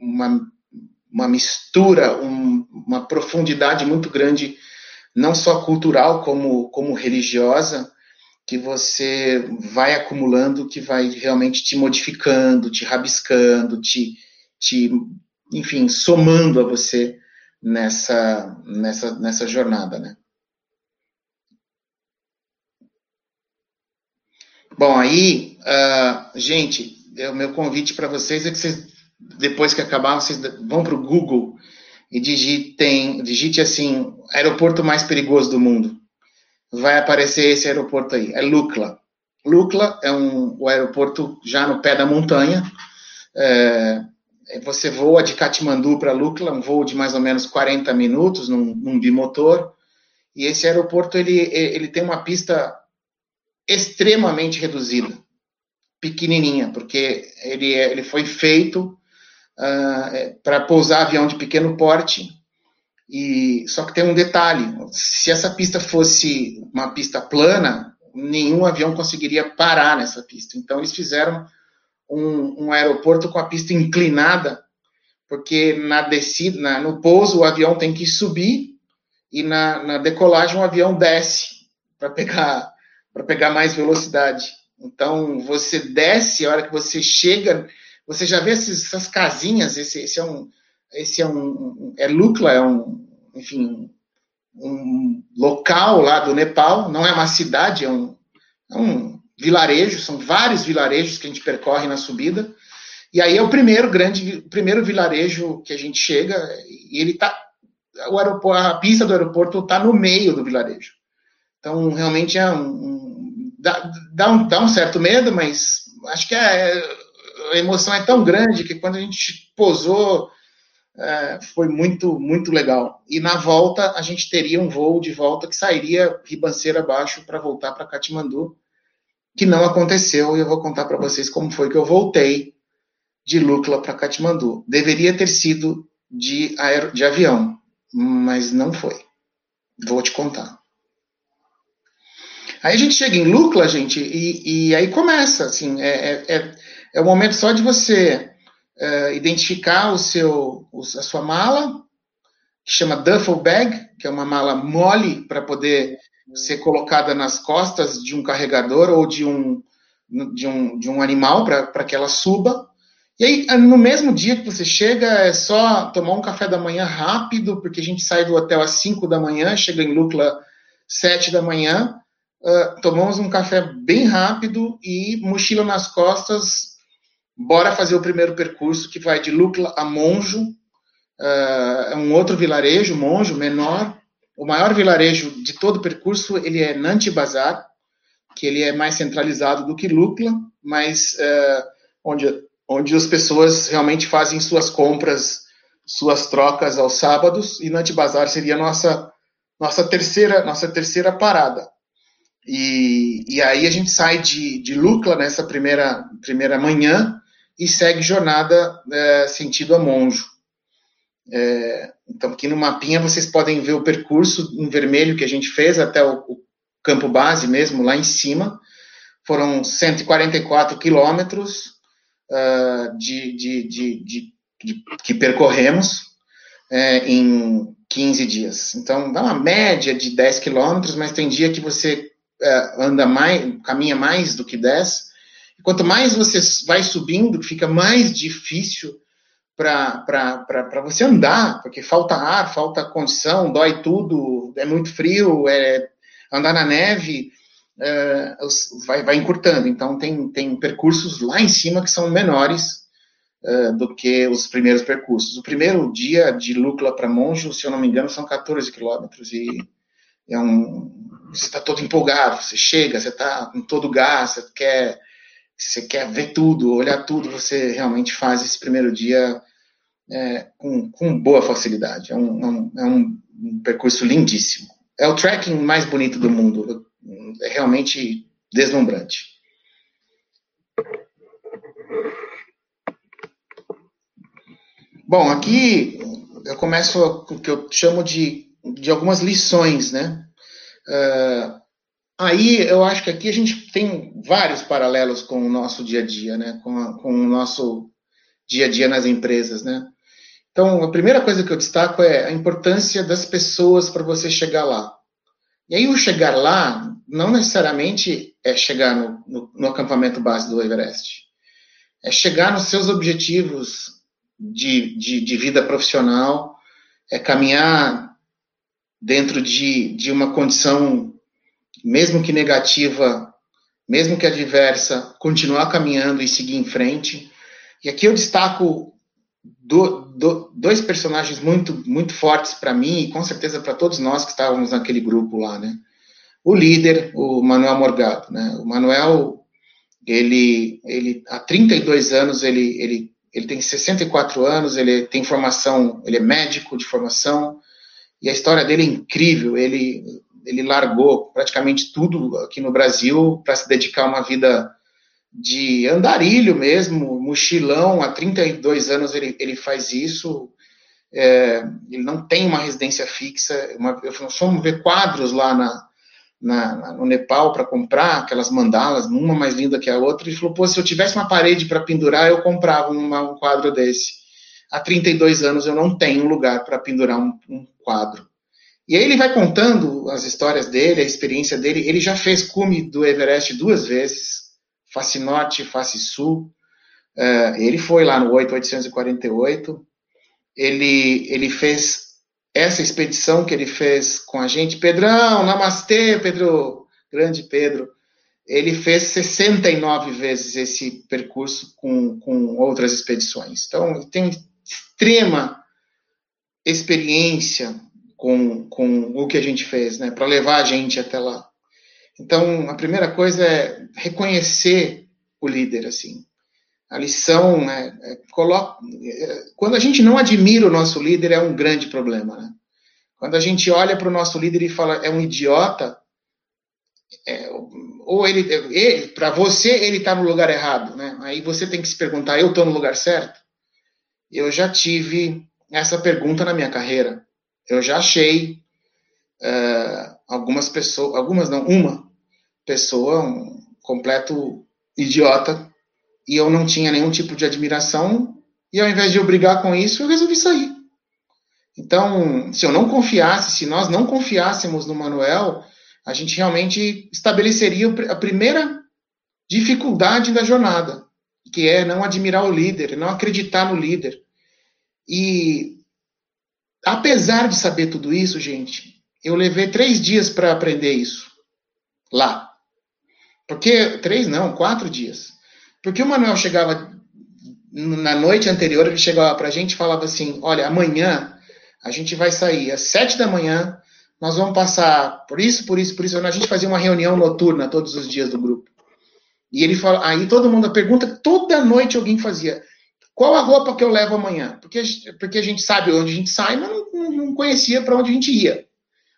uma, uma mistura um, uma profundidade muito grande não só cultural como como religiosa que você vai acumulando que vai realmente te modificando te rabiscando te te enfim somando a você nessa, nessa, nessa jornada, né? Bom, aí, uh, gente, o meu convite para vocês é que vocês, depois que acabar, vocês vão para o Google e digitem, digite assim, aeroporto mais perigoso do mundo. Vai aparecer esse aeroporto aí, é Lukla. Lukla é um, o aeroporto já no pé da montanha, é, você voa de Katmandu para Lukla, um voo de mais ou menos 40 minutos num, num bimotor. E esse aeroporto ele, ele tem uma pista extremamente reduzida, pequenininha, porque ele, é, ele foi feito uh, para pousar avião de pequeno porte. E só que tem um detalhe: se essa pista fosse uma pista plana, nenhum avião conseguiria parar nessa pista. Então eles fizeram um, um aeroporto com a pista inclinada, porque na descida, na, no pouso, o avião tem que subir e na, na decolagem o avião desce para pegar para pegar mais velocidade. Então você desce, a hora que você chega, você já vê esses, essas casinhas. Esse, esse, é um, esse é um, é Lukla, é um, enfim, um local lá do Nepal. Não é uma cidade, é um, é um vilarejo, são vários vilarejos que a gente percorre na subida. E aí é o primeiro grande, primeiro vilarejo que a gente chega, e ele tá, o aeroporto, a pista do aeroporto está no meio do vilarejo. Então, realmente é um, um dá, dá, um, dá um certo medo, mas acho que é, a emoção é tão grande que quando a gente posou, é, foi muito, muito legal. E na volta, a gente teria um voo de volta que sairia ribanceira abaixo para voltar para Katmandu, que não aconteceu, e eu vou contar para vocês como foi que eu voltei de Lukla para Katmandu. Deveria ter sido de, aer... de avião, mas não foi. Vou te contar. Aí a gente chega em Lukla, gente, e, e aí começa, assim, é, é, é, é o momento só de você uh, identificar o seu, a sua mala, que chama duffel bag, que é uma mala mole para poder ser colocada nas costas de um carregador ou de um, de um, de um animal para que ela suba. E aí, no mesmo dia que você chega, é só tomar um café da manhã rápido, porque a gente sai do hotel às 5 da manhã, chega em Lukla 7 da manhã, uh, tomamos um café bem rápido e mochila nas costas, bora fazer o primeiro percurso que vai de Lukla a Monjo, uh, um outro vilarejo, Monjo, menor. O maior vilarejo de todo o percurso, ele é Nanti Bazar, que ele é mais centralizado do que Lukla, mas uh, onde, onde as pessoas realmente fazem suas compras, suas trocas aos sábados, e Nanti Bazar seria a nossa, nossa, terceira, nossa terceira parada. E, e aí a gente sai de, de Lukla nessa primeira, primeira manhã, e segue jornada é, sentido a Monjo. É, então, aqui no mapinha vocês podem ver o percurso em vermelho que a gente fez até o, o campo base mesmo, lá em cima. Foram 144 quilômetros uh, de, de, de, de, que percorremos é, em 15 dias. Então, dá uma média de 10 quilômetros, mas tem dia que você uh, anda mais, caminha mais do que 10, quanto mais você vai subindo, fica mais difícil para você andar, porque falta ar, falta condição, dói tudo, é muito frio, é, andar na neve é, vai, vai encurtando. Então, tem, tem percursos lá em cima que são menores é, do que os primeiros percursos. O primeiro dia de Lúcula para Monjo, se eu não me engano, são 14 quilômetros e é um, você está todo empolgado, você chega, você está com todo gás, você quer você quer ver tudo, olhar tudo, você realmente faz esse primeiro dia é, com, com, boa facilidade. É um, é um, é um percurso lindíssimo. É o trekking mais bonito do mundo. É realmente deslumbrante. Bom, aqui eu começo com o que eu chamo de, de algumas lições, né? Uh, Aí eu acho que aqui a gente tem vários paralelos com o nosso dia a dia, né? Com, a, com o nosso dia a dia nas empresas, né? Então, a primeira coisa que eu destaco é a importância das pessoas para você chegar lá. E aí, o chegar lá, não necessariamente é chegar no, no, no acampamento base do Everest. É chegar nos seus objetivos de, de, de vida profissional, é caminhar dentro de, de uma condição mesmo que negativa, mesmo que adversa, continuar caminhando e seguir em frente. E aqui eu destaco do, do, dois personagens muito, muito fortes para mim e com certeza para todos nós que estávamos naquele grupo lá, né? O líder, o Manuel Morgado, né? O Manuel, ele, ele há 32 anos, ele, ele, ele tem 64 anos, ele tem formação, ele é médico de formação, e a história dele é incrível. Ele ele largou praticamente tudo aqui no Brasil para se dedicar a uma vida de andarilho mesmo, mochilão. Há 32 anos ele, ele faz isso. É, ele não tem uma residência fixa. Uma, nós fomos ver quadros lá na, na, no Nepal para comprar aquelas mandalas, uma mais linda que a outra. Ele falou: pô, se eu tivesse uma parede para pendurar, eu comprava uma, um quadro desse. Há 32 anos eu não tenho lugar para pendurar um, um quadro. E aí ele vai contando as histórias dele, a experiência dele. Ele já fez cume do Everest duas vezes, face norte face sul. Uh, ele foi lá no 8848. Ele, ele fez essa expedição que ele fez com a gente. Pedrão, namastê, Pedro, grande Pedro. ele fez 69 vezes esse percurso com, com outras expedições. Então, tem extrema experiência com, com o que a gente fez, né, para levar a gente até lá. Então, a primeira coisa é reconhecer o líder, assim. A lição, é, coloca, é, quando a gente não admira o nosso líder, é um grande problema, né? Quando a gente olha para o nosso líder e fala, é um idiota, é, ou ele, ele para você, ele está no lugar errado, né? Aí você tem que se perguntar, eu estou no lugar certo? Eu já tive essa pergunta na minha carreira. Eu já achei uh, algumas pessoas, algumas não, uma pessoa, um completo idiota, e eu não tinha nenhum tipo de admiração, e ao invés de eu brigar com isso, eu resolvi sair. Então, se eu não confiasse, se nós não confiássemos no Manuel, a gente realmente estabeleceria a primeira dificuldade da jornada, que é não admirar o líder, não acreditar no líder. E apesar de saber tudo isso, gente, eu levei três dias para aprender isso lá. Porque três não, quatro dias. Porque o Manuel chegava na noite anterior, ele chegava para a gente e falava assim: Olha, amanhã a gente vai sair às sete da manhã, nós vamos passar por isso, por isso, por isso. A gente fazia uma reunião noturna todos os dias do grupo. E ele fala, aí todo mundo pergunta, toda noite alguém fazia: qual a roupa que eu levo amanhã? Porque, porque a gente sabe onde a gente sai, mas não, não conhecia para onde a gente ia.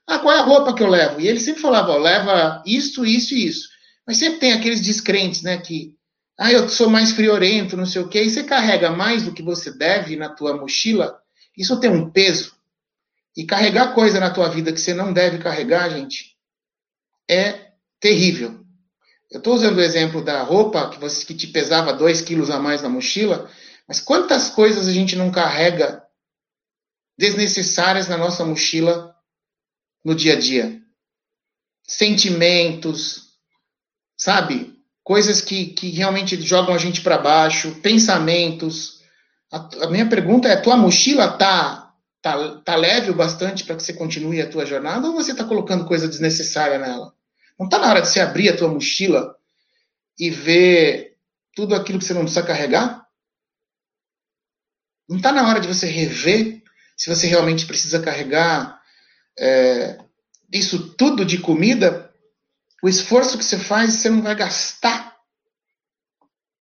Ah, qual é a roupa que eu levo? E ele sempre falava: ó, leva isso, isso e isso. Mas sempre tem aqueles descrentes, né, que ah, eu sou mais friorento, não sei o quê, e você carrega mais do que você deve na tua mochila, isso tem um peso. E carregar coisa na tua vida que você não deve carregar, gente, é terrível. Eu estou usando o exemplo da roupa que, você, que te pesava 2 quilos a mais na mochila, mas quantas coisas a gente não carrega desnecessárias na nossa mochila no dia a dia? Sentimentos, sabe? coisas que, que realmente jogam a gente para baixo, pensamentos. A, a, minha pergunta é: tua mochila tá, tá, tá leve o bastante para que você continue a tua jornada ou você está colocando coisa desnecessária nela? Não está na hora de você abrir a tua mochila e ver tudo aquilo que você não precisa carregar? Não está na hora de você rever se você realmente precisa carregar é, isso tudo de comida o esforço que você faz, você não vai gastar.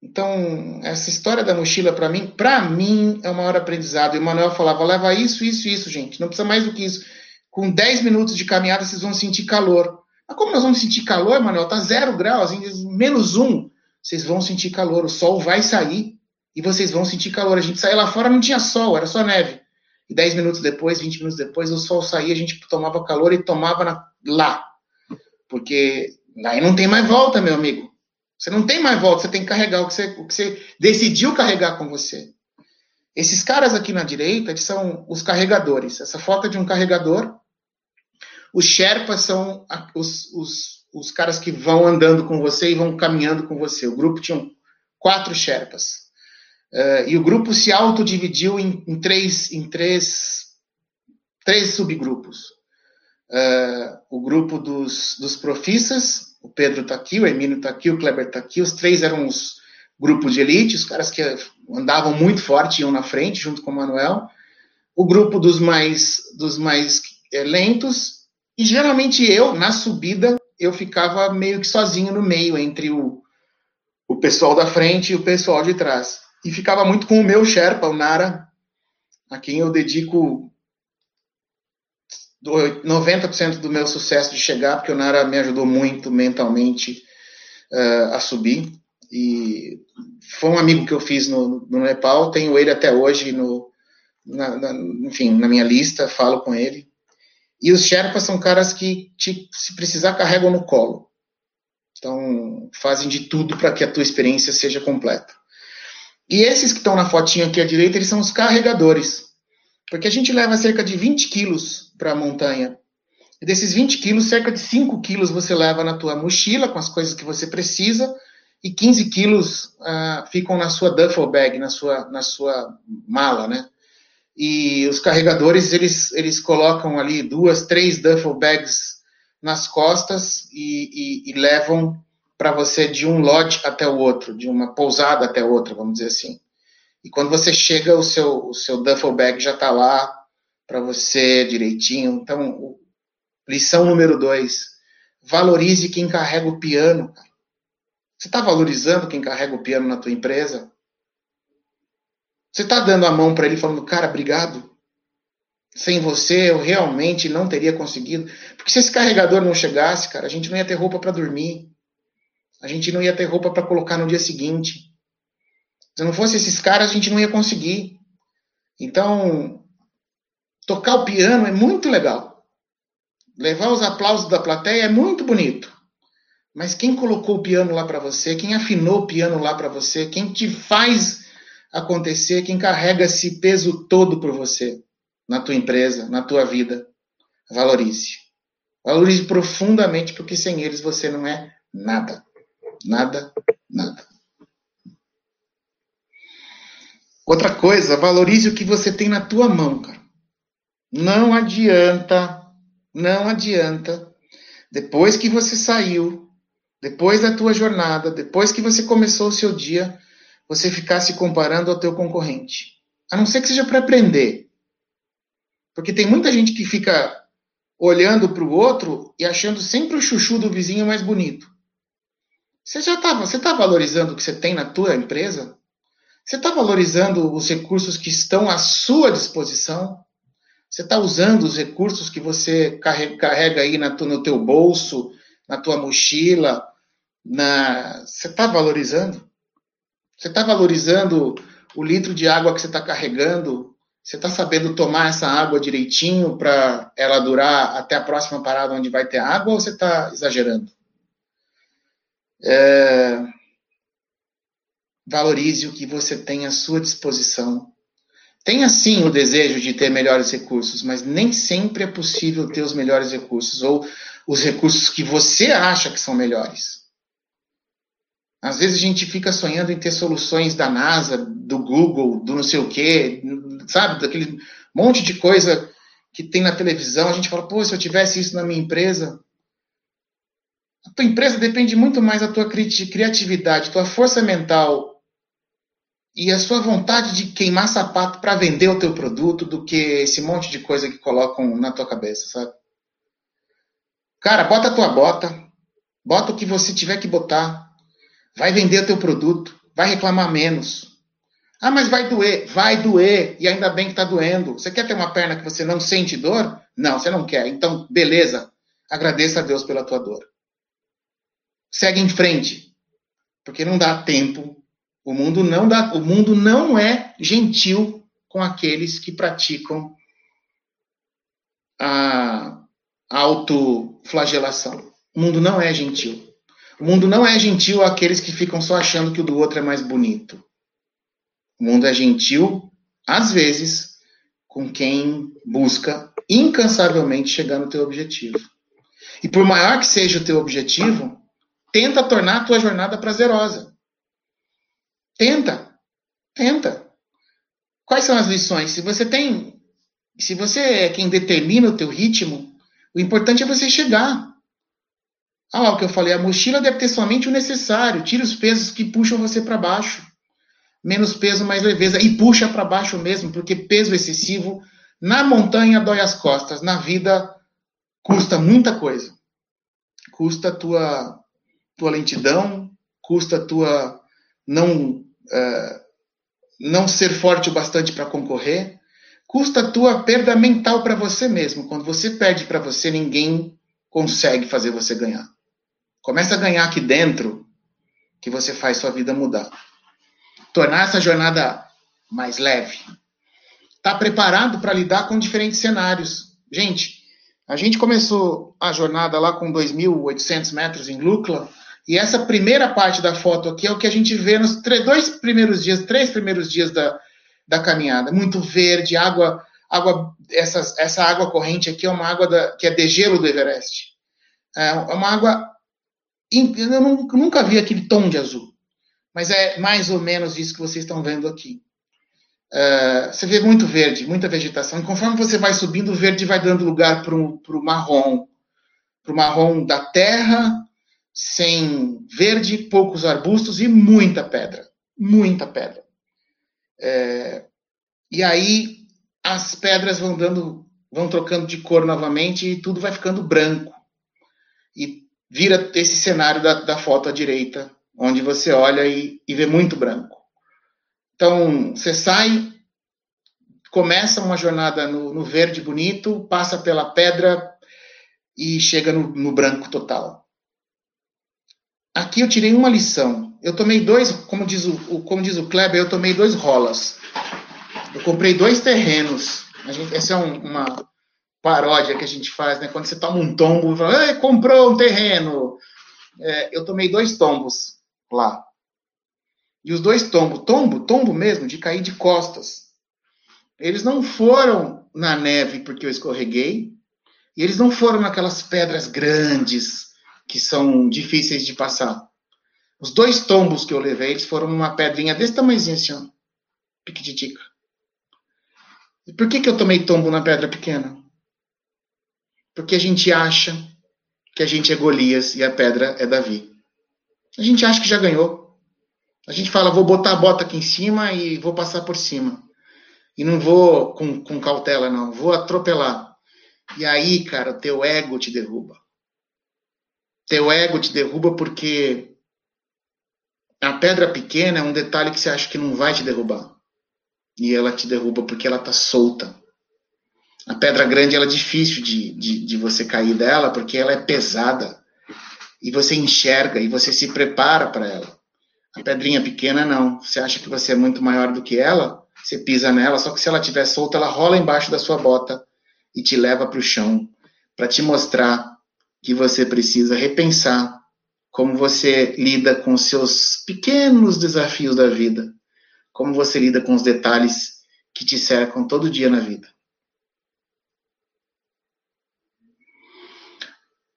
Então, essa história da mochila, para mim, para mim, é o maior aprendizado. E o Manuel falava, leva isso, isso, isso, gente. Não precisa mais do que isso. Com 10 minutos de caminhada, vocês vão sentir calor. Mas como nós vamos sentir calor, Manuel? Tá zero graus, menos um. Vocês vão sentir calor. O sol vai sair e vocês vão sentir calor. A gente saía lá fora, não tinha sol, era só neve. E 10 minutos depois, 20 minutos depois, o sol saía, a gente tomava calor e tomava na, lá. Porque daí não tem mais volta, meu amigo. Você não tem mais volta, você tem que carregar o que você, o que você decidiu carregar com você. Esses caras aqui na direita, são os carregadores. Essa foto é de um carregador. Os Sherpas são os, os, os caras que vão andando com você e vão caminhando com você. O grupo tinha quatro Sherpas. Uh, e o grupo se autodividiu em, em, três, em três, três subgrupos. Uh, o grupo dos, dos profissas, o Pedro está aqui, o Emílio está aqui, o Kleber está aqui, os três eram os grupos de elite, os caras que andavam muito forte, iam na frente, junto com o Manuel, o grupo dos mais, dos mais é, lentos, e geralmente eu, na subida, eu ficava meio que sozinho no meio, entre o, o pessoal da frente e o pessoal de trás. E ficava muito com o meu Sherpa, o Nara, a quem eu dedico 90% do meu sucesso de chegar, porque o Nara me ajudou muito mentalmente uh, a subir. E foi um amigo que eu fiz no, no Nepal, tenho ele até hoje no, na, na, enfim, na minha lista, falo com ele. E os Sherpas são caras que, te, se precisar, carregam no colo. Então, fazem de tudo para que a tua experiência seja completa. E esses que estão na fotinha aqui à direita, eles são os carregadores. Porque a gente leva cerca de 20 quilos para a montanha. E desses 20 quilos, cerca de 5 quilos você leva na tua mochila com as coisas que você precisa e 15 quilos uh, ficam na sua duffel bag, na sua, na sua mala, né? E os carregadores, eles, eles colocam ali duas, três duffel bags nas costas e, e, e levam para você de um lodge até o outro, de uma pousada até outra, vamos dizer assim. E quando você chega, o seu, o seu duffel bag já está lá para você direitinho. Então, lição número dois: valorize quem carrega o piano. Você está valorizando quem carrega o piano na tua empresa? Você está dando a mão para ele falando, cara, obrigado. Sem você eu realmente não teria conseguido. Porque se esse carregador não chegasse, cara, a gente não ia ter roupa para dormir. A gente não ia ter roupa para colocar no dia seguinte. Se não fosse esses caras, a gente não ia conseguir. Então, tocar o piano é muito legal. Levar os aplausos da plateia é muito bonito. Mas quem colocou o piano lá para você, quem afinou o piano lá para você, quem te faz acontecer, quem carrega esse peso todo por você, na tua empresa, na tua vida, valorize. Valorize profundamente, porque sem eles você não é nada. Nada, nada. Outra coisa, valorize o que você tem na tua mão, cara. Não adianta, não adianta, depois que você saiu, depois da tua jornada, depois que você começou o seu dia, você ficar se comparando ao teu concorrente. A não ser que seja para aprender. Porque tem muita gente que fica olhando para o outro e achando sempre o chuchu do vizinho mais bonito. Você já está você tá valorizando o que você tem na tua empresa? Você está valorizando os recursos que estão à sua disposição? Você está usando os recursos que você carrega aí na no teu bolso, na tua mochila? Na... Você está valorizando? Você está valorizando o litro de água que você está carregando? Você está sabendo tomar essa água direitinho para ela durar até a próxima parada onde vai ter água ou você está exagerando? É... Valorize o que você tem à sua disposição. Tenha sim o desejo de ter melhores recursos, mas nem sempre é possível ter os melhores recursos ou os recursos que você acha que são melhores. Às vezes a gente fica sonhando em ter soluções da NASA, do Google, do não sei o quê, sabe? Daquele monte de coisa que tem na televisão. A gente fala, pô, se eu tivesse isso na minha empresa. A tua empresa depende muito mais da tua criatividade, tua força mental e a sua vontade de queimar sapato para vender o teu produto do que esse monte de coisa que colocam na tua cabeça, sabe? Cara, bota a tua bota, bota o que você tiver que botar, Vai vender teu produto, vai reclamar menos. Ah, mas vai doer. Vai doer. E ainda bem que está doendo. Você quer ter uma perna que você não sente dor? Não, você não quer. Então, beleza. Agradeça a Deus pela tua dor. Segue em frente. Porque não dá tempo. O mundo não dá, o mundo não é gentil com aqueles que praticam a autoflagelação. O mundo não é gentil. O mundo não é gentil àqueles que ficam só achando que o do outro é mais bonito. O mundo é gentil, às vezes, com quem busca incansavelmente chegar no teu objetivo. E por maior que seja o teu objetivo, tenta tornar a tua jornada prazerosa. Tenta. Tenta. Quais são as lições? Se você tem, se você é quem determina o teu ritmo, o importante é você chegar. Ah lá o que eu falei, a mochila deve ter somente o necessário. Tira os pesos que puxam você para baixo. Menos peso, mais leveza. E puxa para baixo mesmo, porque peso excessivo na montanha dói as costas. Na vida custa muita coisa. Custa tua, tua lentidão, custa tua não, uh, não ser forte o bastante para concorrer, custa a tua perda mental para você mesmo. Quando você perde para você, ninguém consegue fazer você ganhar. Começa a ganhar aqui dentro que você faz sua vida mudar. Tornar essa jornada mais leve. Está preparado para lidar com diferentes cenários. Gente, a gente começou a jornada lá com 2.800 metros em Lukla, e essa primeira parte da foto aqui é o que a gente vê nos dois primeiros dias, três primeiros dias da, da caminhada. Muito verde, água, água essa, essa água corrente aqui é uma água da, que é degelo do Everest. É uma água eu nunca vi aquele tom de azul, mas é mais ou menos isso que vocês estão vendo aqui. Uh, você vê muito verde, muita vegetação, e conforme você vai subindo, o verde vai dando lugar para o marrom, para o marrom da terra, sem verde, poucos arbustos e muita pedra. Muita pedra. É, e aí as pedras vão dando, vão trocando de cor novamente e tudo vai ficando branco. E vira esse cenário da, da foto à direita, onde você olha e, e vê muito branco. Então, você sai, começa uma jornada no, no verde bonito, passa pela pedra e chega no, no branco total. Aqui eu tirei uma lição. Eu tomei dois, como diz o, como diz o Kleber, eu tomei dois rolas. Eu comprei dois terrenos. Gente, essa é um, uma paródia que a gente faz, né? Quando você toma um tombo fala, comprou um terreno. É, eu tomei dois tombos lá. E os dois tombos, tombo, tombo mesmo, de cair de costas. Eles não foram na neve porque eu escorreguei, e eles não foram naquelas pedras grandes que são difíceis de passar. Os dois tombos que eu levei, eles foram numa pedrinha desse tamanhozinho assim, ó, piquititica. E por que, que eu tomei tombo na pedra pequena? Porque a gente acha que a gente é Golias e a pedra é Davi. A gente acha que já ganhou. A gente fala, vou botar a bota aqui em cima e vou passar por cima. E não vou com, com cautela, não. Vou atropelar. E aí, cara, o teu ego te derruba. Teu ego te derruba porque a pedra pequena é um detalhe que você acha que não vai te derrubar. E ela te derruba porque ela tá solta. A pedra grande ela é difícil de, de, de você cair dela porque ela é pesada. E você enxerga e você se prepara para ela. A pedrinha pequena não. Você acha que você é muito maior do que ela, você pisa nela, só que se ela estiver solta, ela rola embaixo da sua bota e te leva para o chão para te mostrar que você precisa repensar como você lida com seus pequenos desafios da vida, como você lida com os detalhes que te cercam todo dia na vida.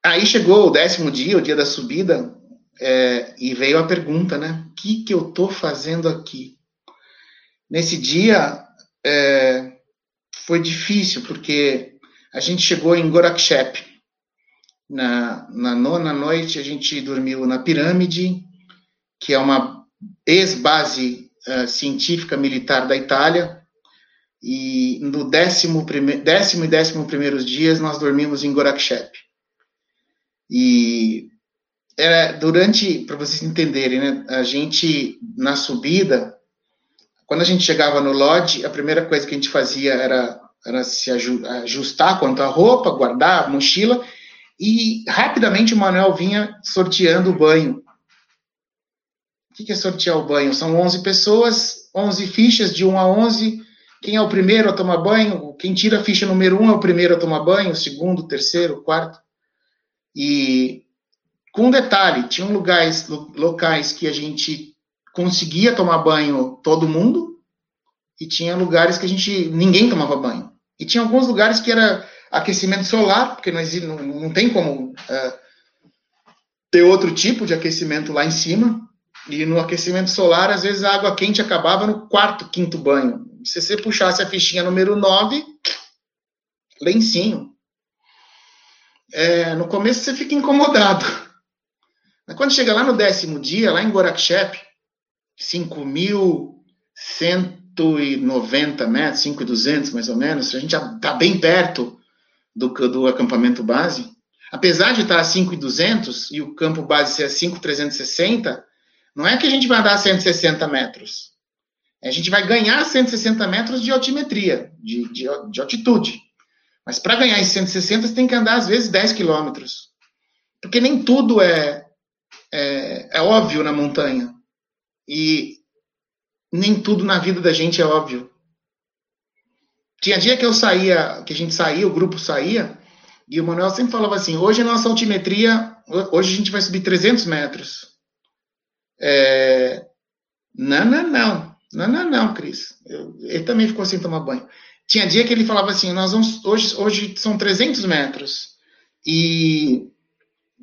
Aí chegou o décimo dia, o dia da subida, é, e veio a pergunta, né? O que, que eu estou fazendo aqui? Nesse dia é, foi difícil, porque a gente chegou em Gorakshep, na, na nona noite, a gente dormiu na Pirâmide, que é uma ex-base uh, científica militar da Itália. E no décimo, prime décimo e décimo primeiros dias, nós dormimos em Gorakshep. E era durante, para vocês entenderem, né, a gente, na subida, quando a gente chegava no lodge, a primeira coisa que a gente fazia era, era se ajustar quanto à roupa, guardar a mochila e rapidamente o Manuel vinha sorteando o banho. O que é sortear o banho? São 11 pessoas, 11 fichas de 1 a 11. Quem é o primeiro a tomar banho? Quem tira a ficha número 1 é o primeiro a tomar banho, o segundo, o terceiro, o quarto. E com um detalhe, tinham lugares, locais que a gente conseguia tomar banho todo mundo e tinha lugares que a gente ninguém tomava banho. E tinha alguns lugares que era aquecimento solar, porque não, existe, não, não tem como é, ter outro tipo de aquecimento lá em cima. E no aquecimento solar, às vezes a água quente acabava no quarto, quinto banho. Se você puxasse a fichinha número 9, lencinho. É, no começo você fica incomodado. Mas quando chega lá no décimo dia, lá em Gorakshep, 5.190 metros, 5.200 mais ou menos, a gente já está bem perto do, do acampamento base, apesar de estar a 5,200 e o campo base ser a 5,360, não é que a gente vai andar 160 metros. A gente vai ganhar 160 metros de altimetria, de, de, de altitude. Mas para ganhar esses 160, você tem que andar, às vezes, 10 quilômetros. Porque nem tudo é, é, é óbvio na montanha. E nem tudo na vida da gente é óbvio. Tinha dia que eu saía, que a gente saía, o grupo saía, e o Manuel sempre falava assim: hoje a nossa altimetria, hoje a gente vai subir 300 metros. É... Não, não, não. Não, não, não, Cris. Eu, ele também ficou sem tomar banho. Tinha dia que ele falava assim: nós vamos, hoje, hoje são 300 metros. E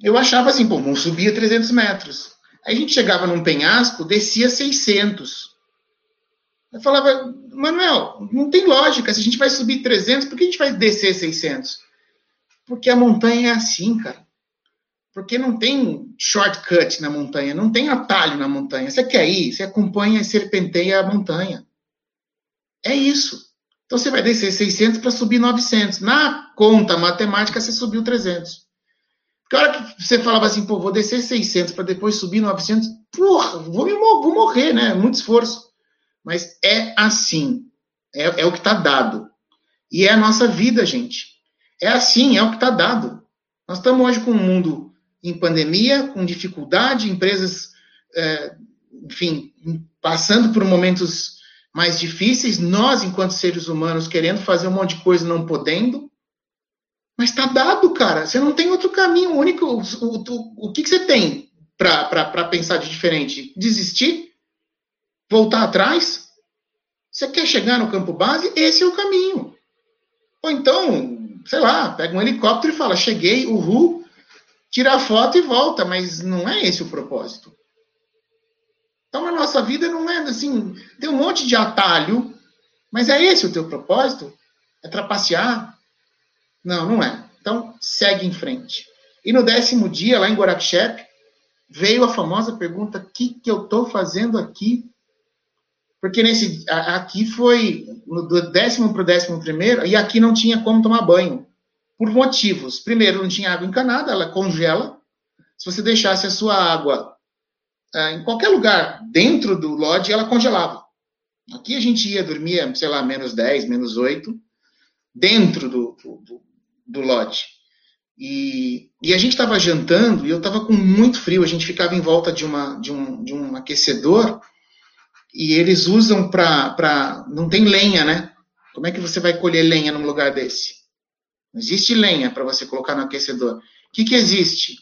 eu achava assim: pô, vamos subir a 300 metros. Aí a gente chegava num penhasco, descia 600. Eu falava, Manuel, não tem lógica. Se a gente vai subir 300, por que a gente vai descer 600? Porque a montanha é assim, cara. Porque não tem shortcut na montanha, não tem atalho na montanha. Você quer ir, você acompanha e serpenteia a montanha. É isso. Então você vai descer 600 para subir 900. Na conta matemática, você subiu 300. Porque a hora que você falava assim, pô, vou descer 600 para depois subir 900, porra, vou, vou morrer, né? Muito esforço. Mas é assim. É, é o que está dado. E é a nossa vida, gente. É assim, é o que está dado. Nós estamos hoje com um mundo em pandemia, com dificuldade, empresas, é, enfim, passando por momentos mais difíceis, nós, enquanto seres humanos, querendo fazer um monte de coisa não podendo, mas está dado, cara. Você não tem outro caminho. O único. O, o, o que, que você tem para pensar de diferente? Desistir? Voltar atrás? Você quer chegar no campo base? Esse é o caminho. Ou então, sei lá, pega um helicóptero e fala: cheguei, uhul, tira a foto e volta, mas não é esse o propósito. Então, a nossa vida não é assim, tem um monte de atalho, mas é esse o teu propósito? É trapacear? Não, não é. Então, segue em frente. E no décimo dia, lá em Gorakshep, veio a famosa pergunta: o que, que eu estou fazendo aqui? Porque nesse aqui foi do décimo para o décimo primeiro, e aqui não tinha como tomar banho. Por motivos. Primeiro, não tinha água encanada, ela congela. Se você deixasse a sua água é, em qualquer lugar dentro do lodge, ela congelava. Aqui a gente ia dormir, sei lá, menos 10, menos 8, dentro do, do, do lodge. E, e, a gente estava jantando e eu estava com muito frio. A gente ficava em volta de, uma, de, um, de um aquecedor e eles usam para. Não tem lenha, né? Como é que você vai colher lenha num lugar desse? Não existe lenha para você colocar no aquecedor. O que, que existe?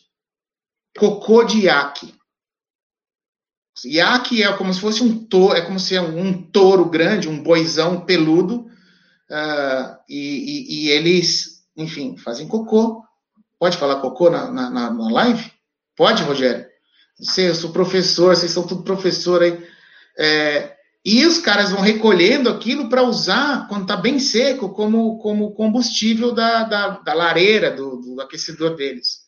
Cocô de iaque. Iaque é como se fosse um touro, é como se é um touro grande, um boizão peludo, uh, e, e, e, eles, enfim, fazem cocô. Pode falar cocô na, na, na live? Pode, Rogério? Você, eu sou professor, vocês são tudo professor aí. É, e os caras vão recolhendo aquilo para usar, quando está bem seco, como, como combustível da, da, da lareira, do, do, aquecedor deles.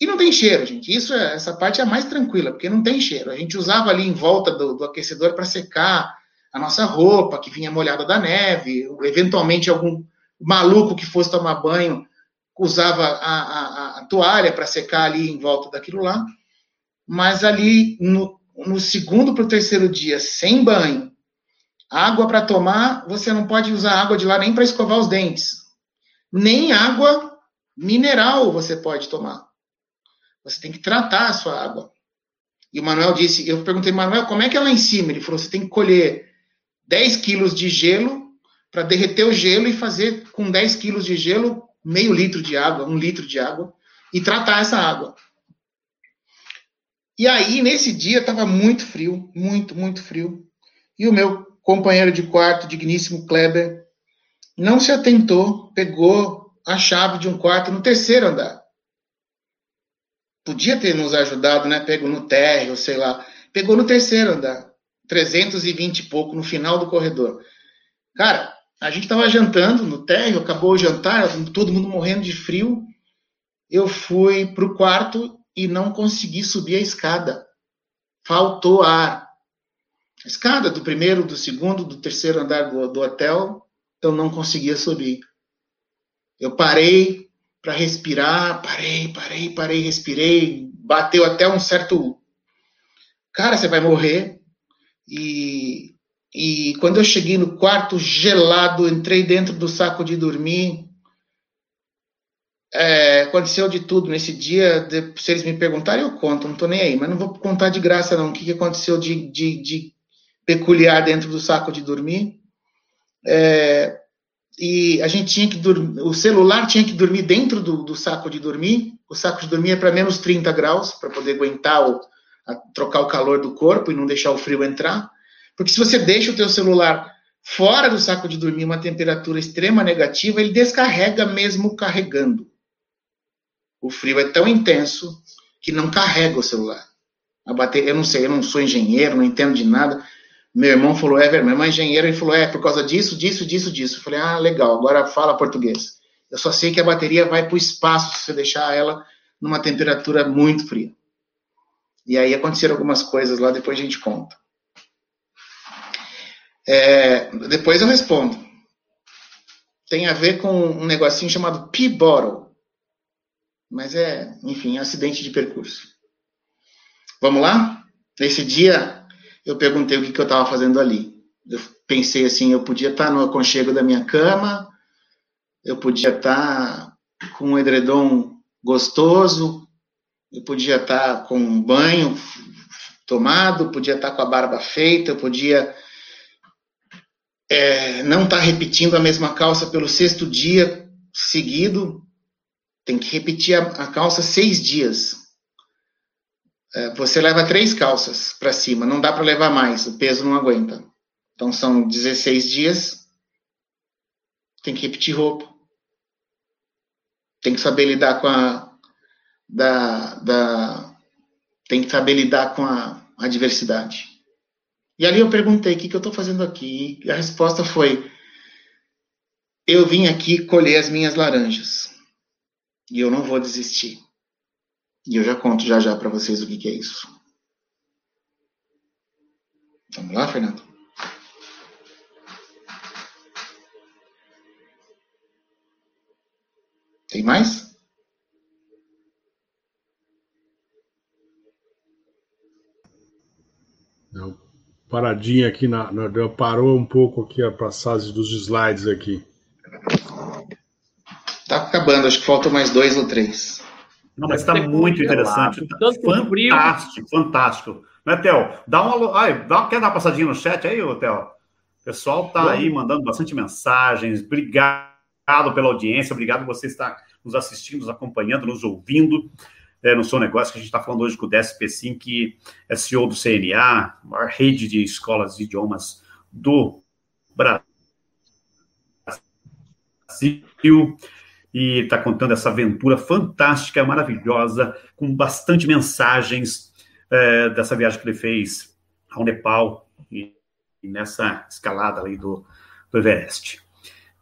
E não tem cheiro, gente. Isso é, essa parte é a mais tranquila, porque não tem cheiro. A gente usava ali em volta do, do aquecedor para secar a nossa roupa, que vinha molhada da neve, eventualmente algum maluco que fosse tomar banho usava a, a, a toalha para secar ali em volta daquilo lá. Mas ali no no segundo para o terceiro dia sem banho, água para tomar, você não pode usar água de lá nem para escovar os dentes. Nem água mineral você pode tomar. Você tem que tratar a sua água. E o Manuel disse, eu perguntei, Manuel, como é que é em cima? Ele falou, você tem que colher 10 quilos de gelo para derreter o gelo e fazer com 10 quilos de gelo meio litro de água, um litro de água, e tratar essa água. E aí, nesse dia, estava muito frio, muito, muito frio. E o meu companheiro de quarto, digníssimo Kleber, não se atentou, pegou a chave de um quarto no terceiro andar. Podia ter nos ajudado, né? Pegou no térreo, sei lá. Pegou no terceiro andar. 320 e pouco no final do corredor. Cara, a gente estava jantando no térreo, acabou o jantar, todo mundo morrendo de frio. Eu fui para o quarto e não consegui subir a escada. Faltou ar. A escada do primeiro, do segundo, do terceiro andar do, do hotel, eu não conseguia subir. Eu parei para respirar, parei, parei, parei, respirei, bateu até um certo. Cara, você vai morrer. E, e quando eu cheguei no quarto gelado, entrei dentro do saco de dormir, é, aconteceu de tudo nesse dia. De, se eles me perguntarem, eu conto, não estou nem aí, mas não vou contar de graça, não. O que, que aconteceu de, de, de, peculiar dentro do saco de dormir? É, e a gente tinha que dormir, o celular tinha que dormir dentro do, do saco de dormir. O saco de dormir é para menos 30 graus, para poder aguentar o, a, trocar o calor do corpo e não deixar o frio entrar. Porque se você deixa o teu celular fora do saco de dormir uma temperatura extrema negativa, ele descarrega mesmo carregando. O frio é tão intenso que não carrega o celular. A bateria, eu não sei, eu não sou engenheiro, não entendo de nada. Meu irmão falou, é, meu irmão é engenheiro, ele falou, é, por causa disso, disso, disso, disso. Eu falei, ah, legal, agora fala português. Eu só sei que a bateria vai para o espaço se você deixar ela numa temperatura muito fria. E aí aconteceram algumas coisas lá, depois a gente conta. É, depois eu respondo. Tem a ver com um negocinho chamado P-Bottle. Mas é, enfim, é acidente de percurso. Vamos lá? Nesse dia, eu perguntei o que, que eu estava fazendo ali. Eu pensei assim, eu podia estar no aconchego da minha cama, eu podia estar com um edredom gostoso, eu podia estar com um banho tomado, podia estar com a barba feita, eu podia é, não estar repetindo a mesma calça pelo sexto dia seguido, tem que repetir a, a calça seis dias. É, você leva três calças para cima, não dá para levar mais, o peso não aguenta. Então são 16 dias, tem que repetir roupa. Tem que saber lidar com a da, da tem que saber lidar com a, a diversidade. E ali eu perguntei o que, que eu estou fazendo aqui. E a resposta foi: eu vim aqui colher as minhas laranjas e eu não vou desistir. E eu já conto já já para vocês o que, que é isso. Vamos lá, Fernando? Tem mais? Não. Paradinha aqui na, na, parou um pouco aqui a passagem dos slides aqui. Tá acabando, acho que faltam mais dois ou três. Não, mas está muito interessante. Tá fantástico, fantástico. Né, Theo? Dá uma, ai, dá, quer dar uma passadinha no chat aí, Theo? O pessoal tá aí mandando bastante mensagens. Obrigado pela audiência, obrigado por você estar nos assistindo, nos acompanhando, nos ouvindo é, no seu negócio, que a gente está falando hoje com o DSP Sim, que é CEO do CNA, maior rede de escolas de idiomas do Brasil, e está contando essa aventura fantástica, maravilhosa, com bastante mensagens é, dessa viagem que ele fez ao Nepal e, e nessa escalada ali do, do Everest.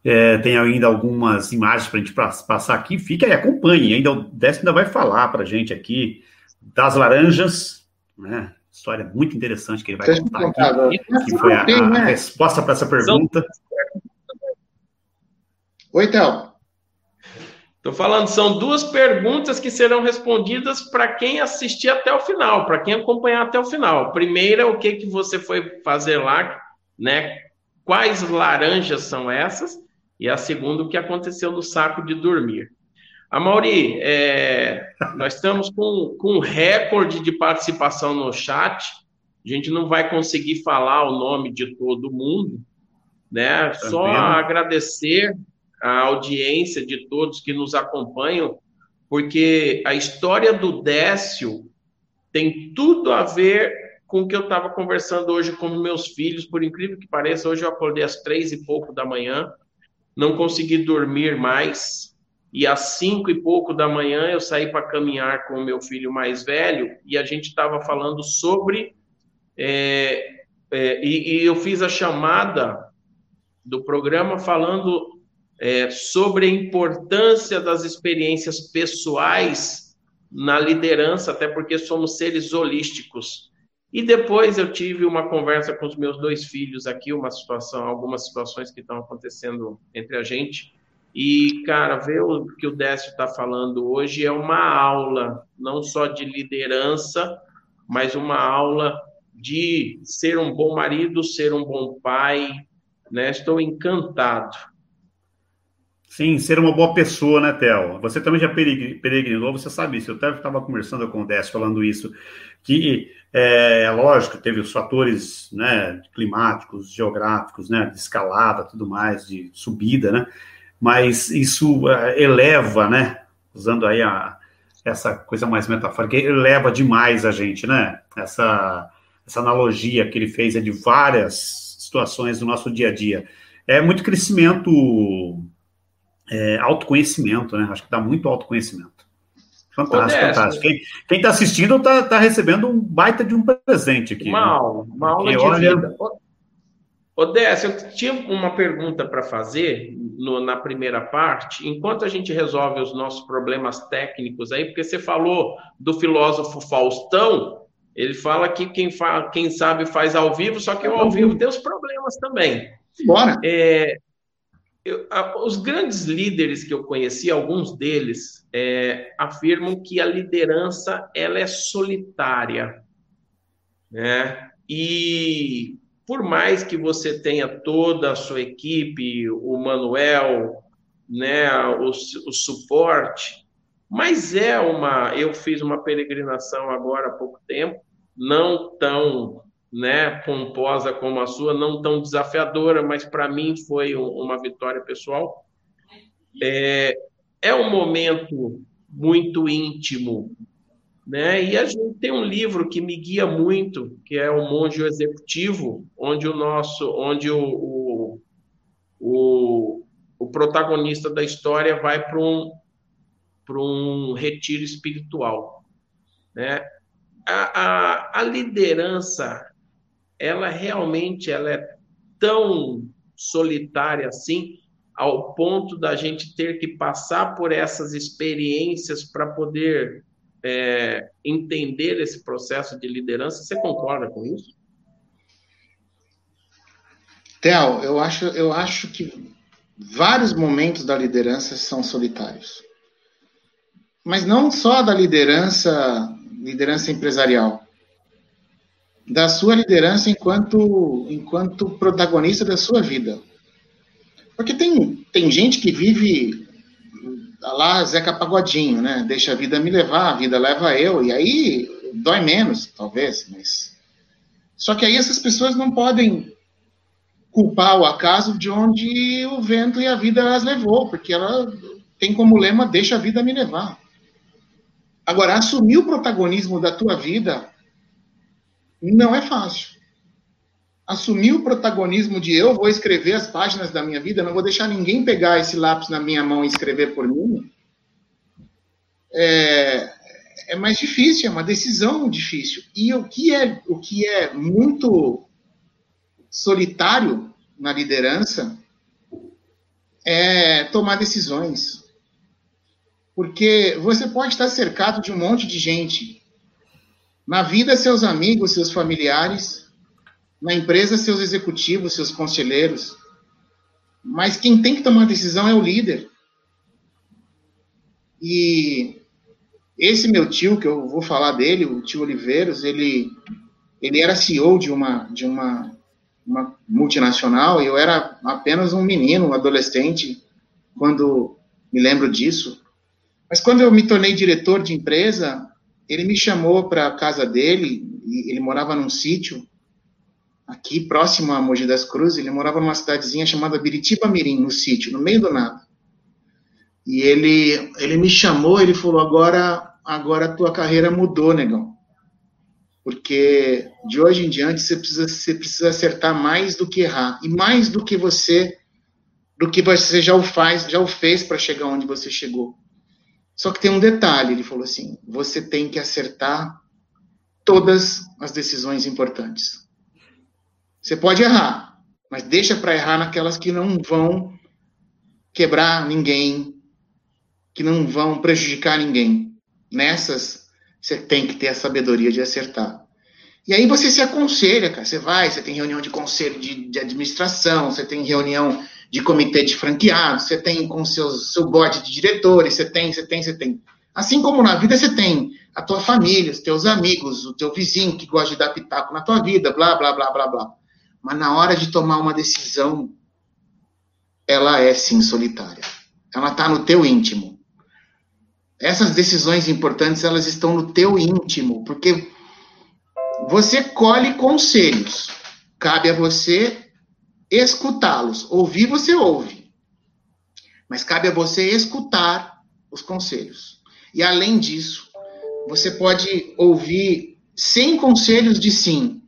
É, tem ainda algumas imagens para a gente passar aqui. Fica e acompanhe. Ainda o Décio ainda vai falar para a gente aqui das laranjas, né? História muito interessante que ele vai contar aqui, que foi a, a né? resposta para essa pergunta. Oi, Théo. Estou falando, são duas perguntas que serão respondidas para quem assistir até o final, para quem acompanhar até o final. Primeira, o que, que você foi fazer lá, né? Quais laranjas são essas? E a segunda, o que aconteceu no saco de dormir. A Mauri, é, nós estamos com, com um recorde de participação no chat. A gente não vai conseguir falar o nome de todo mundo, né? Tá Só agradecer a audiência de todos que nos acompanham, porque a história do Décio tem tudo a ver com o que eu estava conversando hoje com meus filhos. Por incrível que pareça, hoje eu acordei às três e pouco da manhã não consegui dormir mais. E às cinco e pouco da manhã eu saí para caminhar com o meu filho mais velho e a gente estava falando sobre. É, é, e, e, eu fiz a chamada do programa falando é, sobre a importância das experiências pessoais na liderança, até porque somos seres holísticos. E depois eu tive uma conversa com os meus dois filhos aqui, uma situação, algumas situações que estão acontecendo entre a gente. E, cara, ver o que o Décio está falando hoje é uma aula, não só de liderança, mas uma aula de ser um bom marido, ser um bom pai. Né? Estou encantado. Sim, ser uma boa pessoa, né, Theo? Você também já peregrinou, você sabe isso. Eu até estava conversando com o Décio falando isso, que é lógico, teve os fatores né, climáticos, geográficos, né, de escalada, tudo mais, de subida, né? Mas isso uh, eleva, né? Usando aí a, essa coisa mais metafórica, eleva demais a gente, né? Essa, essa analogia que ele fez é de várias situações do nosso dia a dia. É muito crescimento, é, autoconhecimento, né? Acho que dá muito autoconhecimento. Fantástico, fantástico. Quem está assistindo está tá recebendo um baita de um presente aqui. Uma né? aula, uma aula Porque, de olha... vida. Décio, eu tinha uma pergunta para fazer, no, na primeira parte, enquanto a gente resolve os nossos problemas técnicos aí, porque você falou do filósofo Faustão, ele fala que quem, fa, quem sabe faz ao vivo, só que o ao vivo tem os problemas também. Bora! É, eu, a, os grandes líderes que eu conheci, alguns deles, é, afirmam que a liderança ela é solitária. Né? E por mais que você tenha toda a sua equipe, o Manuel, né, o, o suporte, mas é uma. Eu fiz uma peregrinação agora há pouco tempo, não tão né, pomposa como a sua, não tão desafiadora, mas para mim foi uma vitória pessoal. É, é um momento muito íntimo, né? E a gente tem um livro que me guia muito, que é o Monge Executivo, onde o nosso, onde o, o, o, o protagonista da história vai para um para um retiro espiritual, né? A, a, a liderança, ela realmente ela é tão solitária assim, ao ponto da gente ter que passar por essas experiências para poder é, entender esse processo de liderança. Você concorda com isso? Theo, eu acho, eu acho que vários momentos da liderança são solitários. Mas não só da liderança, liderança empresarial. Da sua liderança enquanto, enquanto protagonista da sua vida. Porque tem, tem gente que vive lá Zeca Pagodinho, né? Deixa a vida me levar, a vida leva eu, e aí dói menos, talvez, mas. Só que aí essas pessoas não podem culpar o acaso de onde o vento e a vida as levou, porque ela tem como lema: deixa a vida me levar. Agora, assumir o protagonismo da tua vida não é fácil assumir o protagonismo de eu vou escrever as páginas da minha vida, não vou deixar ninguém pegar esse lápis na minha mão e escrever por mim, é, é mais difícil, é uma decisão difícil. E o que é, o que é muito solitário na liderança é tomar decisões. Porque você pode estar cercado de um monte de gente. Na vida, seus amigos, seus familiares, na empresa, seus executivos, seus conselheiros. Mas quem tem que tomar a decisão é o líder. E esse meu tio, que eu vou falar dele, o tio Oliveiros, ele, ele era CEO de uma, de uma, uma multinacional e eu era apenas um menino, um adolescente, quando me lembro disso. Mas quando eu me tornei diretor de empresa, ele me chamou para a casa dele, ele morava num sítio, aqui próximo a Mogi das Cruzes, ele morava numa cidadezinha chamada Biritiba Mirim, no sítio, no meio do nada. E ele, ele me chamou, ele falou, agora, agora a tua carreira mudou, negão. Porque de hoje em diante você precisa, você precisa acertar mais do que errar. E mais do que você, do que você já o faz, já o fez para chegar onde você chegou. Só que tem um detalhe, ele falou assim, você tem que acertar todas as decisões importantes. Você pode errar, mas deixa para errar naquelas que não vão quebrar ninguém, que não vão prejudicar ninguém. Nessas, você tem que ter a sabedoria de acertar. E aí você se aconselha, cara. Você vai, você tem reunião de conselho de, de administração, você tem reunião de comitê de franqueados, você tem com seus, seu board de diretores, você tem, você tem, você tem. Assim como na vida você tem a tua família, os teus amigos, o teu vizinho que gosta de dar pitaco na tua vida, blá, blá, blá, blá, blá mas na hora de tomar uma decisão, ela é sim solitária. Ela está no teu íntimo. Essas decisões importantes, elas estão no teu íntimo, porque você colhe conselhos. Cabe a você escutá-los. Ouvir, você ouve. Mas cabe a você escutar os conselhos. E além disso, você pode ouvir 100 conselhos de sim,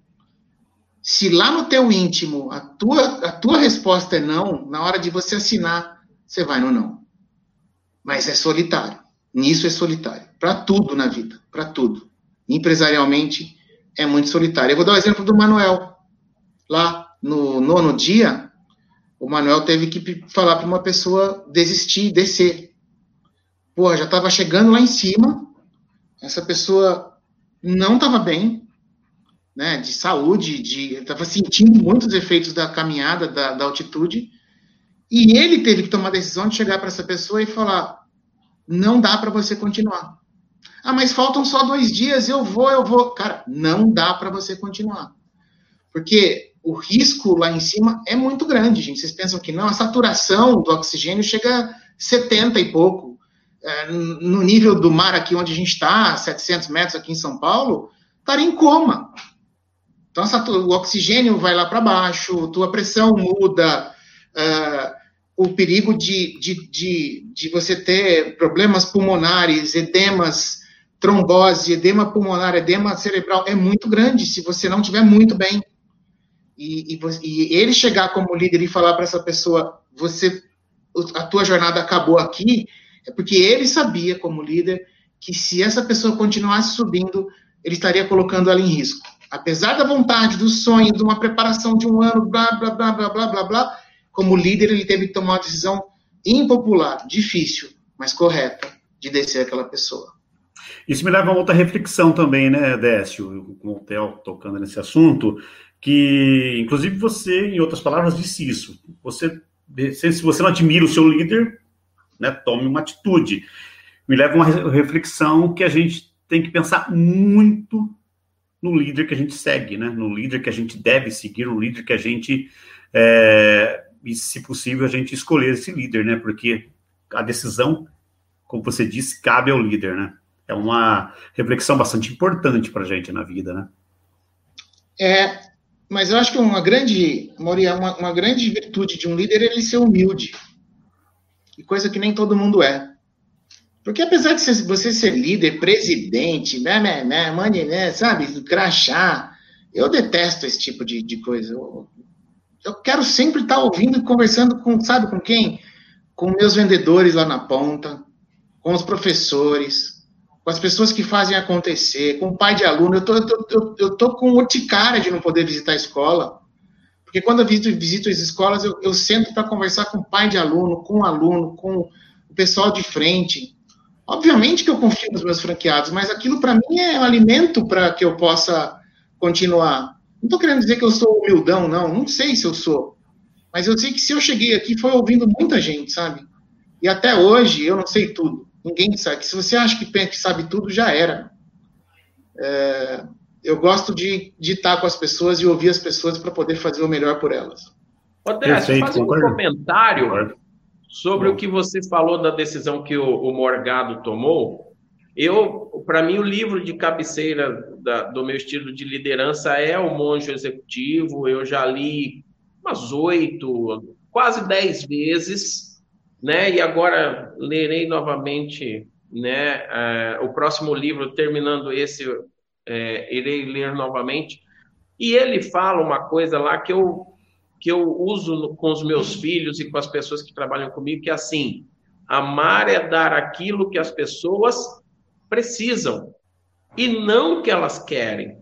se lá no teu íntimo a tua, a tua resposta é não, na hora de você assinar, você vai no não. Mas é solitário. Nisso é solitário. Para tudo na vida. Para tudo. Empresarialmente, é muito solitário. Eu vou dar o exemplo do Manuel. Lá no nono dia, o Manuel teve que falar para uma pessoa desistir, descer. Porra, já estava chegando lá em cima, essa pessoa não estava bem, né, de saúde, de estava sentindo muitos efeitos da caminhada, da, da altitude, e ele teve que tomar a decisão de chegar para essa pessoa e falar: não dá para você continuar. Ah, mas faltam só dois dias, eu vou, eu vou. Cara, não dá para você continuar. Porque o risco lá em cima é muito grande, gente. Vocês pensam que não? A saturação do oxigênio chega a 70 e pouco. É, no nível do mar aqui onde a gente está, 700 metros aqui em São Paulo, estaria em coma. Então, o oxigênio vai lá para baixo, tua pressão muda, uh, o perigo de, de, de, de você ter problemas pulmonares, edemas, trombose, edema pulmonar, edema cerebral é muito grande se você não estiver muito bem. E, e, e, ele chegar como líder e falar para essa pessoa, você, a tua jornada acabou aqui, é porque ele sabia como líder que se essa pessoa continuasse subindo, ele estaria colocando ela em risco. Apesar da vontade, do sonho, de uma preparação de um ano, blá, blá, blá, blá, blá, blá, blá, como líder, ele teve que tomar uma decisão impopular, difícil, mas correta, de descer aquela pessoa. Isso me leva a outra reflexão também, né, Décio, com o Theo tocando nesse assunto, que, inclusive, você, em outras palavras, disse isso. Você, se você não admira o seu líder, né, tome uma atitude. Me leva a uma reflexão que a gente tem que pensar muito no líder que a gente segue, né? No líder que a gente deve seguir, no líder que a gente é, e, se possível, a gente escolher esse líder, né? Porque a decisão, como você disse, cabe ao líder, né? É uma reflexão bastante importante para a gente na vida, né? É, mas eu acho que uma grande, Moria, uma, uma grande virtude de um líder é ele ser humilde. E coisa que nem todo mundo é. Porque apesar de você ser líder, presidente, né, né, né, mane, né, sabe, crachá, eu detesto esse tipo de, de coisa. Eu, eu quero sempre estar ouvindo e conversando com, sabe com quem? Com meus vendedores lá na ponta, com os professores, com as pessoas que fazem acontecer, com o pai de aluno. Eu tô, eu tô, eu, tô com urticária de não poder visitar a escola. Porque quando eu visito, visito as escolas, eu, eu sento para conversar com o pai de aluno, com o aluno, com o pessoal de frente. Obviamente que eu confio nos meus franqueados, mas aquilo para mim é um alimento para que eu possa continuar. Não estou querendo dizer que eu sou humildão, não. Não sei se eu sou. Mas eu sei que se eu cheguei aqui foi ouvindo muita gente, sabe? E até hoje eu não sei tudo. Ninguém sabe. Se você acha que, que sabe tudo, já era. É, eu gosto de, de estar com as pessoas e ouvir as pessoas para poder fazer o melhor por elas. André, fazer um comentário sobre o que você falou da decisão que o, o Morgado tomou. Eu, para mim, o livro de cabeceira da, do meu estilo de liderança é O Monge Executivo. Eu já li umas oito, quase dez vezes, né? E agora lerei novamente, né? É, o próximo livro, terminando esse, é, irei ler novamente. E ele fala uma coisa lá que eu que eu uso com os meus filhos e com as pessoas que trabalham comigo, que é assim: amar é dar aquilo que as pessoas precisam e não que elas querem.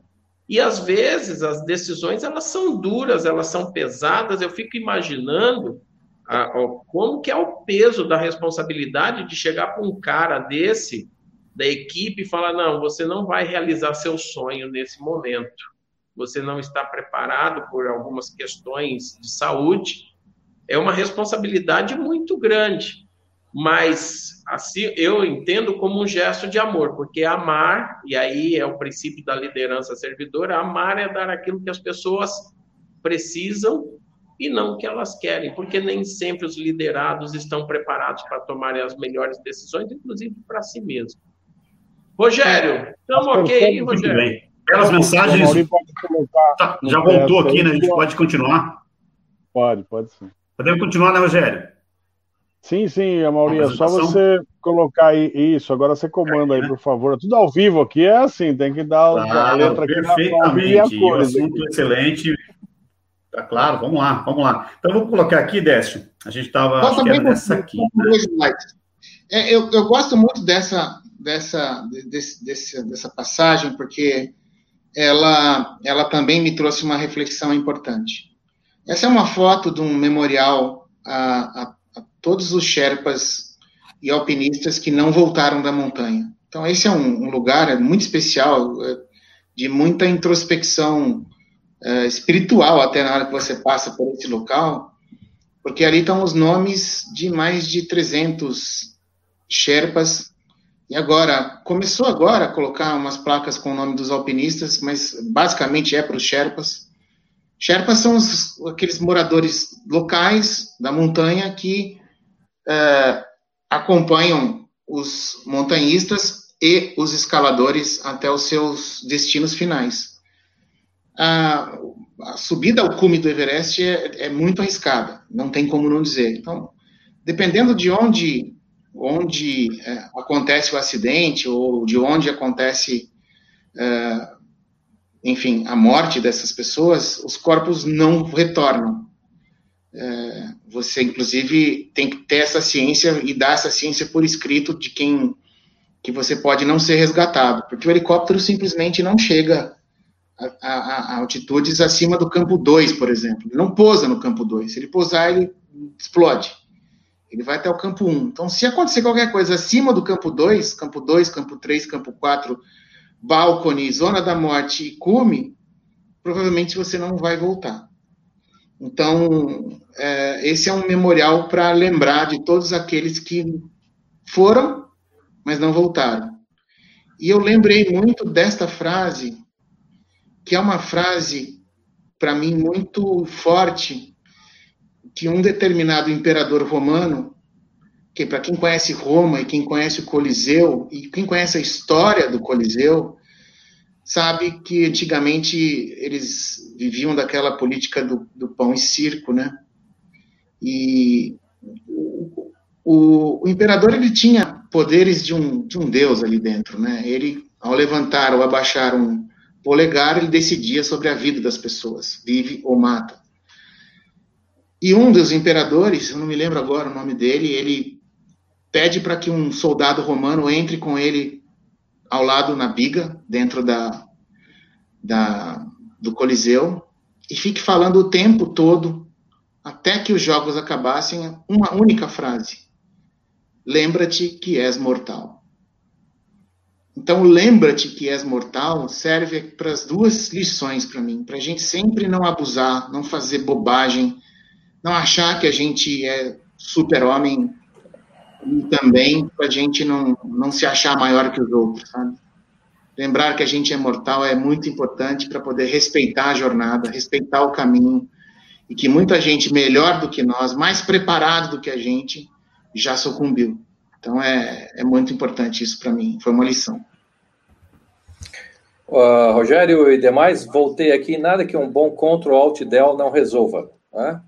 E às vezes as decisões elas são duras, elas são pesadas. Eu fico imaginando a, como que é o peso da responsabilidade de chegar para um cara desse da equipe e falar não, você não vai realizar seu sonho nesse momento. Você não está preparado por algumas questões de saúde. É uma responsabilidade muito grande mas assim eu entendo como um gesto de amor, porque amar, e aí é o princípio da liderança servidora, amar é dar aquilo que as pessoas precisam e não que elas querem, porque nem sempre os liderados estão preparados para tomarem as melhores decisões, inclusive para si mesmo. Rogério, estamos ok aí, Rogério? Bem. Pelas mensagens. Tá, já voltou aqui, né? A gente pode continuar? Pode, pode sim. Podemos continuar, né, Rogério? Sim, sim, Amaury, é só você colocar aí isso. Agora você comanda aí, por favor. É tudo ao vivo aqui, é assim, tem que dar claro, a letra aqui perfeitamente. Na e o assunto excelente. Tá claro, vamos lá, vamos lá. Então, eu vou colocar aqui, Décio. A gente estava. nessa aqui. Né? É, eu, eu gosto muito dessa, dessa, desse, desse, dessa passagem, porque ela, ela também me trouxe uma reflexão importante. Essa é uma foto de um memorial a, a, a todos os Sherpas e alpinistas que não voltaram da montanha. Então, esse é um, um lugar muito especial, é, de muita introspecção é, espiritual, até na hora que você passa por esse local, porque ali estão os nomes de mais de 300 Sherpas. E agora, começou agora a colocar umas placas com o nome dos alpinistas, mas basicamente é para os Sherpas. Sherpas são os, aqueles moradores locais da montanha que é, acompanham os montanhistas e os escaladores até os seus destinos finais. A, a subida ao cume do Everest é, é, muito arriscada, não tem como não dizer. Então, dependendo de onde, onde é, acontece o acidente ou de onde acontece é, enfim, a morte dessas pessoas, os corpos não retornam. É, você, inclusive, tem que ter essa ciência e dar essa ciência por escrito de quem que você pode não ser resgatado, porque o helicóptero simplesmente não chega a, a, a altitudes acima do campo 2, por exemplo. Ele não pousa no campo 2. Se ele pousar, ele explode. Ele vai até o campo 1. Um. Então, se acontecer qualquer coisa acima do campo 2, campo 2, campo 3, campo 4, balcone, zona da morte e cume, provavelmente você não vai voltar. Então, é, esse é um memorial para lembrar de todos aqueles que foram, mas não voltaram. E eu lembrei muito desta frase, que é uma frase, para mim, muito forte, que um determinado imperador romano, que para quem conhece Roma e quem conhece o Coliseu, e quem conhece a história do Coliseu, sabe que antigamente eles viviam daquela política do, do pão e circo, né? E o, o, imperador ele tinha poderes de um, de um deus ali dentro, né? Ele, ao levantar ou abaixar um polegar, ele decidia sobre a vida das pessoas, vive ou mata. E um dos imperadores, eu não me lembro agora o nome dele, ele pede para que um soldado romano entre com ele ao lado na biga, dentro da, da, do Coliseu, e fique falando o tempo todo, até que os jogos acabassem, uma única frase: Lembra-te que és mortal. Então, lembra-te que és mortal serve para as duas lições para mim, para a gente sempre não abusar, não fazer bobagem, não achar que a gente é super-homem e também para a gente não, não se achar maior que os outros, sabe? Lembrar que a gente é mortal é muito importante para poder respeitar a jornada, respeitar o caminho, e que muita gente melhor do que nós, mais preparado do que a gente, já sucumbiu. Então é, é muito importante isso para mim, foi uma lição. Uh, Rogério e demais, voltei aqui, nada que um bom Ctrl Alt Del não resolva. Né?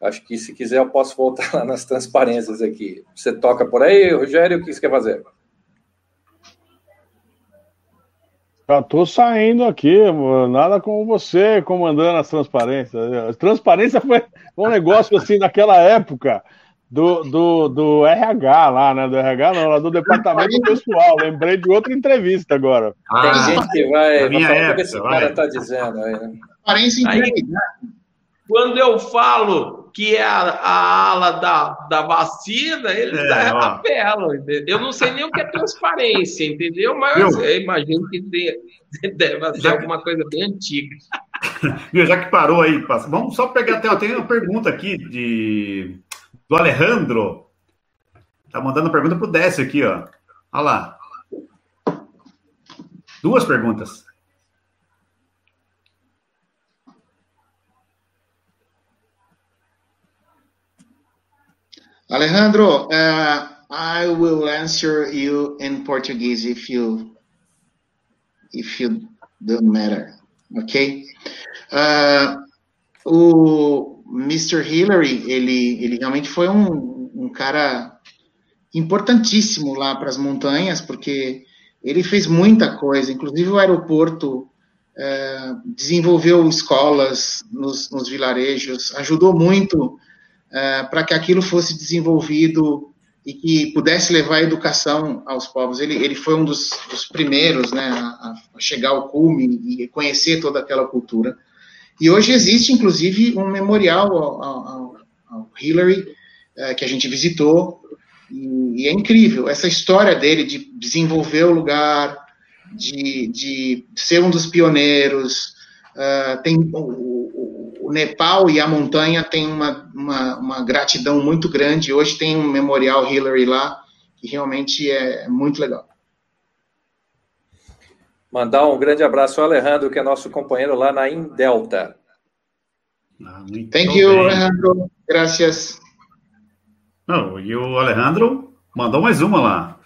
Acho que se quiser eu posso voltar lá nas transparências aqui. Você toca por aí, Rogério, o que você quer fazer? Já tô saindo aqui, nada como você comandando as transparências. transparência foi um negócio assim naquela época do, do, do RH lá, né? Do RH não, lá do departamento pessoal. Lembrei de outra entrevista agora. Ah, Tem gente que vai. Minha época, o que esse cara tá dizendo aí, né? Transparência aí, quando eu falo que é a, a ala da, da vacina, eles é, apelam, Eu não sei nem o que é transparência, entendeu? Mas eu, eu imagino que deve ser alguma coisa bem antiga. já que parou aí, vamos só pegar até. Tem uma pergunta aqui de, do Alejandro. Tá mandando pergunta pro Décio aqui, ó. Olha lá. Duas perguntas. Alejandro, uh, I will answer you in Portuguese if you if you don't matter, ok? Uh, o Mr. Hillary, ele, ele realmente foi um, um cara importantíssimo lá para as montanhas, porque ele fez muita coisa, inclusive o aeroporto uh, desenvolveu escolas nos, nos vilarejos, ajudou muito é, para que aquilo fosse desenvolvido e que pudesse levar educação aos povos. Ele, ele foi um dos, dos primeiros né, a, a, chegar ao cume e conhecer toda aquela cultura. E hoje existe, inclusive, um memorial ao, ao, ao Hillary, é, que a gente visitou, e, e, é incrível essa história dele de desenvolver o lugar, de, de ser um dos pioneiros. Uh, tem o, o, o, Nepal e a montanha tem uma, uma, uma, gratidão muito grande. Hoje tem um memorial Hillary lá, que realmente é muito legal. Mandar um grande abraço ao Alejandro, que é nosso companheiro lá na Indelta. Ah, Thank you. Alejandro. Gracias. Não, e o Alejandro mandou mais uma lá.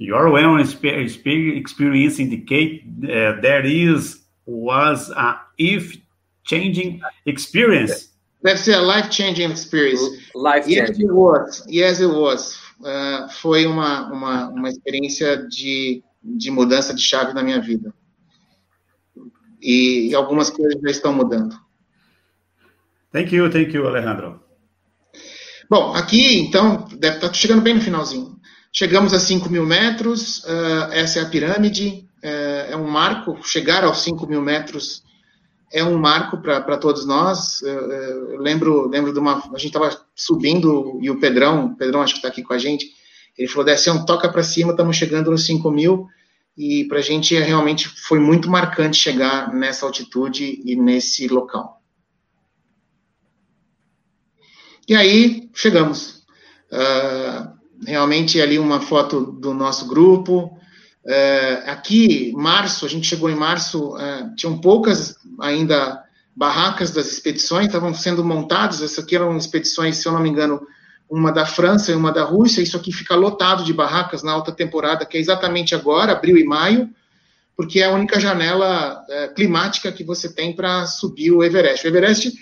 Your well experience indicate uh, there is was a if changing experience. That's a life changing experience. Life changing. Yes, it was. Yes, it was. Uh, foi uma, uma, uma experiência de, de mudança de chave na minha vida. E, e algumas coisas já estão mudando. Thank you, thank you, Alejandro. Bom, aqui, então, deve estar tá chegando bem no finalzinho. Chegamos a 5 mil metros, uh, essa é a pirâmide, uh, é um marco, chegar aos 5 mil metros é um marco para todos nós. Uh, eu lembro, lembro de uma. A gente estava subindo e o Pedrão, o Pedrão acho que está aqui com a gente, ele falou: um toca para cima, estamos chegando nos 5 mil. E para a gente realmente foi muito marcante chegar nessa altitude e nesse local. E aí chegamos. Uh, realmente ali uma foto do nosso grupo. Uh, aqui, março, a gente chegou em março, uh, tinham poucas ainda barracas das expedições, estavam sendo montadas. Essas aqui eram expedições, se eu não me engano, uma da França e uma da Rússia. Isso aqui fica lotado de barracas na alta temporada, que é exatamente agora, abril e maio, porque é a única janela uh, climática que você tem para subir o Everest. O Everest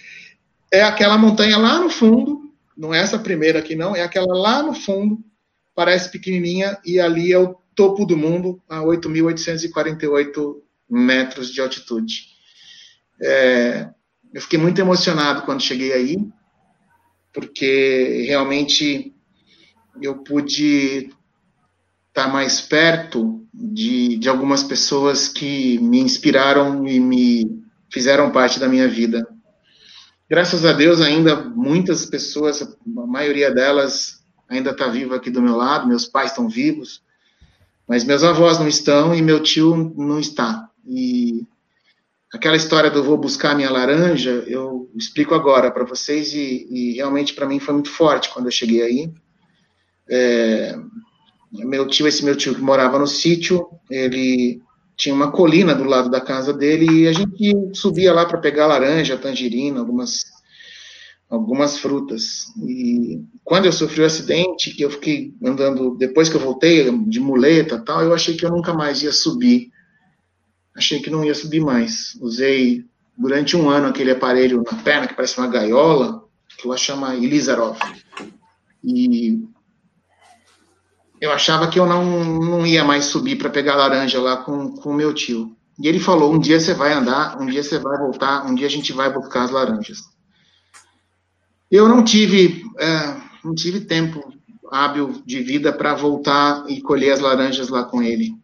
é aquela montanha lá no fundo, não é essa primeira aqui não, é aquela lá no fundo, parece pequenininha, e ali é o topo do mundo, a 8.848 metros de altitude. É, eu fiquei muito emocionado quando cheguei aí, porque realmente eu pude estar mais perto de, de algumas pessoas que me inspiraram e me fizeram parte da minha vida. Graças a Deus, ainda muitas pessoas, a maioria delas ainda está viva aqui do meu lado, meus pais estão vivos, mas meus avós não estão e meu tio não está. E aquela história do vou buscar minha laranja, eu explico agora para vocês e, e realmente para mim foi muito forte quando eu cheguei aí. É, meu tio, esse meu tio que morava no sítio, ele tinha uma colina do lado da casa dele e a gente subia lá para pegar laranja, tangerina, algumas algumas frutas. E quando eu sofri o acidente, que eu fiquei andando, depois que eu voltei de muleta tal, eu achei que eu nunca mais ia subir. Achei que não ia subir mais. Usei durante um ano aquele aparelho na perna que parece uma gaiola, que ela chama Ilizarov. E eu achava que eu não, não ia mais subir para pegar laranja lá com o meu tio. E ele falou: um dia você vai andar, um dia você vai voltar, um dia a gente vai buscar as laranjas. Eu não tive, é, não tive tempo hábil de vida para voltar e colher as laranjas lá com ele.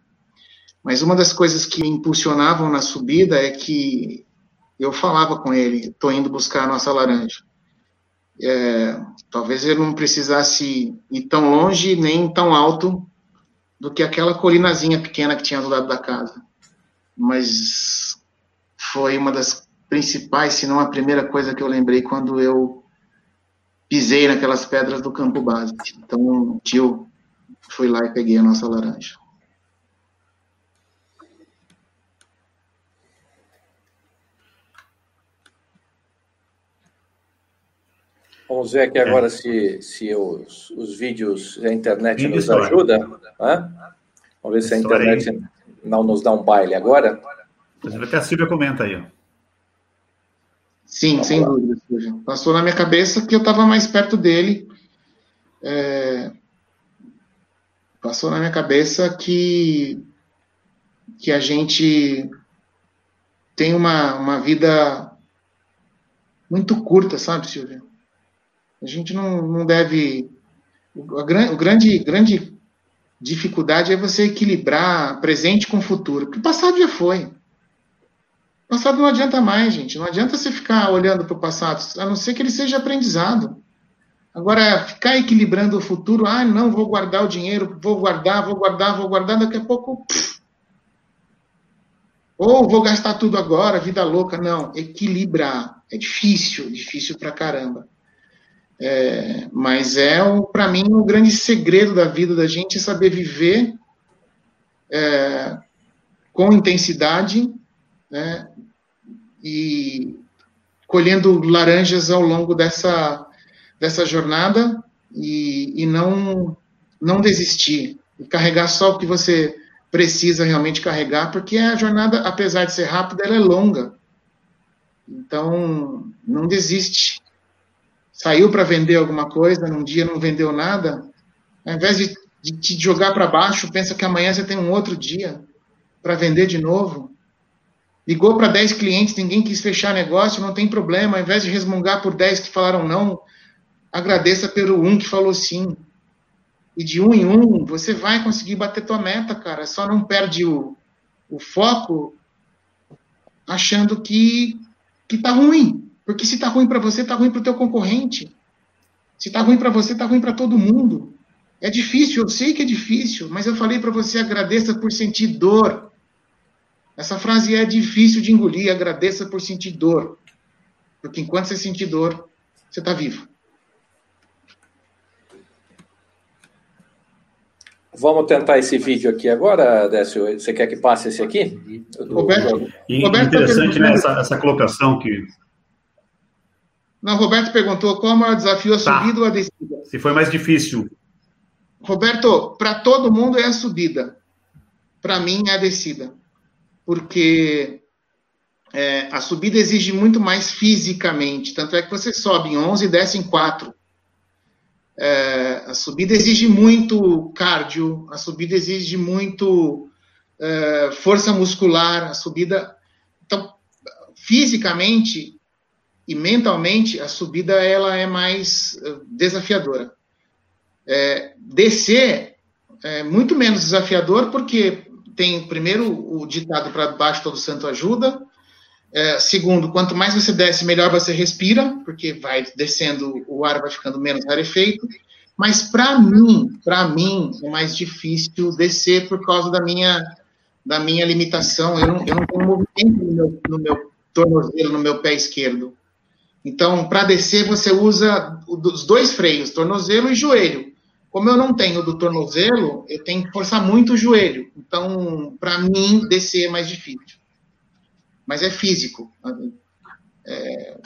Mas uma das coisas que me impulsionavam na subida é que eu falava com ele: estou indo buscar a nossa laranja. É, talvez ele não precisasse ir tão longe nem tão alto do que aquela colinazinha pequena que tinha do lado da casa. Mas foi uma das principais, se não a primeira coisa que eu lembrei quando eu pisei naquelas pedras do campo base. Então, tio, fui lá e peguei a nossa laranja. Vamos ver aqui agora é. se, se os, os vídeos, a internet nos ajuda. Hã? Vamos ver se a internet aí. não nos dá um baile agora. Até a Silvia comenta aí. Ó. Sim, Vamos sem lá. dúvida, Silvia. Passou na minha cabeça que eu estava mais perto dele. É... Passou na minha cabeça que, que a gente tem uma, uma vida muito curta, sabe, Silvia? A gente não, não deve. A grande, grande, grande dificuldade é você equilibrar presente com futuro, porque o passado já foi. O passado não adianta mais, gente. Não adianta você ficar olhando para o passado, a não ser que ele seja aprendizado. Agora, ficar equilibrando o futuro, ah, não, vou guardar o dinheiro, vou guardar, vou guardar, vou guardar, daqui a pouco. Pff, ou vou gastar tudo agora, vida louca. Não, equilibrar. É difícil, difícil pra caramba. É, mas é, para mim, o grande segredo da vida da gente é saber viver é, com intensidade né, e colhendo laranjas ao longo dessa, dessa jornada e, e não, não desistir. E carregar só o que você precisa realmente carregar, porque a jornada, apesar de ser rápida, ela é longa. Então, não desiste. Saiu para vender alguma coisa, num dia não vendeu nada, ao invés de, de te jogar para baixo, pensa que amanhã você tem um outro dia para vender de novo. Ligou para 10 clientes, ninguém quis fechar negócio, não tem problema. Ao invés de resmungar por 10 que falaram não, agradeça pelo um que falou sim. E de um em um, você vai conseguir bater tua meta, cara. Só não perde o, o foco achando que, que tá ruim. Porque se tá ruim para você, tá ruim para o teu concorrente. Se tá ruim para você, tá ruim para todo mundo. É difícil, eu sei que é difícil, mas eu falei para você agradeça por sentir dor. Essa frase é difícil de engolir, agradeça por sentir dor. Porque enquanto você sentir dor, você está vivo. Vamos tentar esse vídeo aqui agora, Décio. Você quer que passe esse aqui? Roberto, Roberto interessante né, essa, essa colocação que. Não, Roberto perguntou qual é o maior desafio, a tá. subida ou a descida? Se foi mais difícil. Roberto, para todo mundo é a subida. Para mim é a descida. Porque é, a subida exige muito mais fisicamente. Tanto é que você sobe em 11 e desce em 4. É, a subida exige muito cardio, a subida exige muito é, força muscular, a subida. Então, fisicamente e mentalmente, a subida ela é mais é, desafiadora. É, descer é muito menos desafiador, porque tem, primeiro, o ditado para baixo todo santo ajuda, é, segundo, quanto mais você desce, melhor você respira, porque vai descendo, o ar vai ficando menos rarefeito. Mas para mim, para mim, é mais difícil descer por causa da minha, da minha limitação. Eu não, eu não tenho movimento no meu, no meu tornozelo, no meu pé esquerdo. Então, para descer, você usa os dois freios, tornozelo e joelho. Como eu não tenho do tornozelo, eu tenho que forçar muito o joelho. Então, para mim, descer é mais difícil mas é físico. É,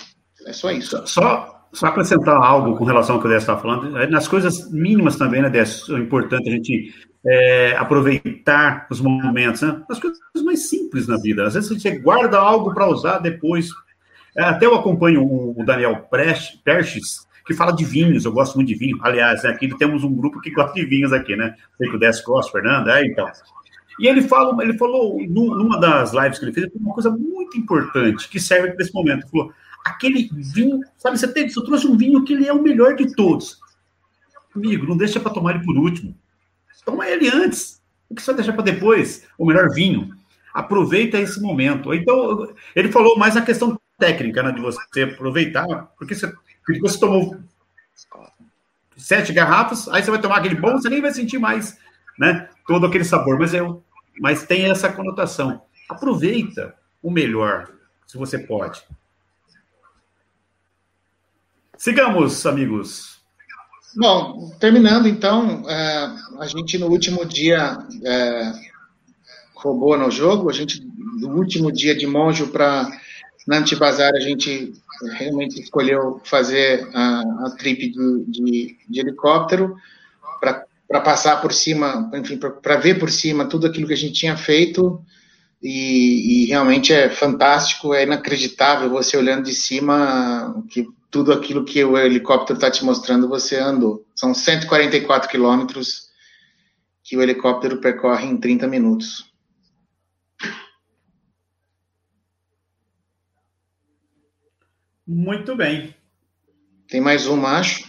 é só isso. Só, só acrescentar algo com relação ao que o Décio estava falando, é, nas coisas mínimas também, né, Décio, é importante a gente é, aproveitar os momentos, né? As coisas mais simples na vida. Às vezes você guarda algo para usar depois. É, até eu acompanho o Daniel Perches, que fala de vinhos, eu gosto muito de vinho. Aliás, né, aqui temos um grupo que gosta de vinhos aqui, né? Sei que o Décio gosta, Fernando, é, então. E ele, fala, ele falou, numa das lives que ele fez, uma coisa muito importante que serve nesse momento. Ele falou: aquele vinho, sabe, você, tem, você trouxe um vinho que ele é o melhor de todos. Amigo, não deixa para tomar ele por último. Toma ele antes. O que você vai deixar para depois? O melhor vinho. Aproveita esse momento. Então, ele falou mais a questão técnica, né, de você aproveitar, porque você, você tomou sete garrafas, aí você vai tomar aquele bom, você nem vai sentir mais, né, todo aquele sabor. Mas eu mas tem essa conotação. Aproveita o melhor, se você pode. Sigamos, amigos. Bom, terminando então, é, a gente no último dia é, roubou no jogo, a gente no último dia de monjo para Nanti Bazar a gente realmente escolheu fazer a, a trip de, de, de helicóptero para para passar por cima, enfim, para ver por cima tudo aquilo que a gente tinha feito. E, e, realmente é fantástico, é inacreditável você olhando de cima que tudo aquilo que o helicóptero está te mostrando você andou. São 144 quilômetros que o helicóptero percorre em 30 minutos. Muito bem. Tem mais uma, acho.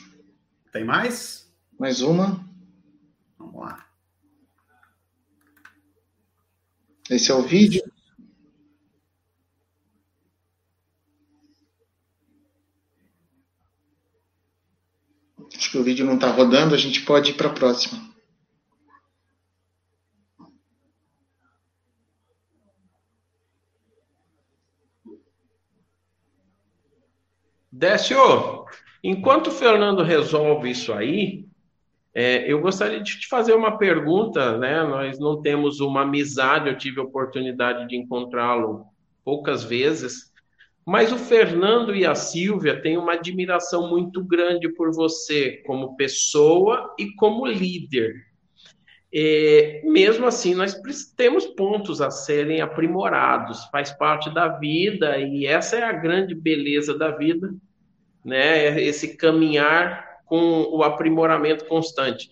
Tem mais? Mais uma. Vamos lá. Esse é o vídeo. Acho que o vídeo não está rodando, a gente pode ir para a próxima. Décio, enquanto o Fernando resolve isso aí, é, eu gostaria de te fazer uma pergunta, né? Nós não temos uma amizade, eu tive a oportunidade de encontrá-lo poucas vezes, mas o Fernando e a Silvia têm uma admiração muito grande por você como pessoa e como líder. É, mesmo assim, nós temos pontos a serem aprimorados, faz parte da vida e essa é a grande beleza da vida, né? Esse caminhar com o aprimoramento constante.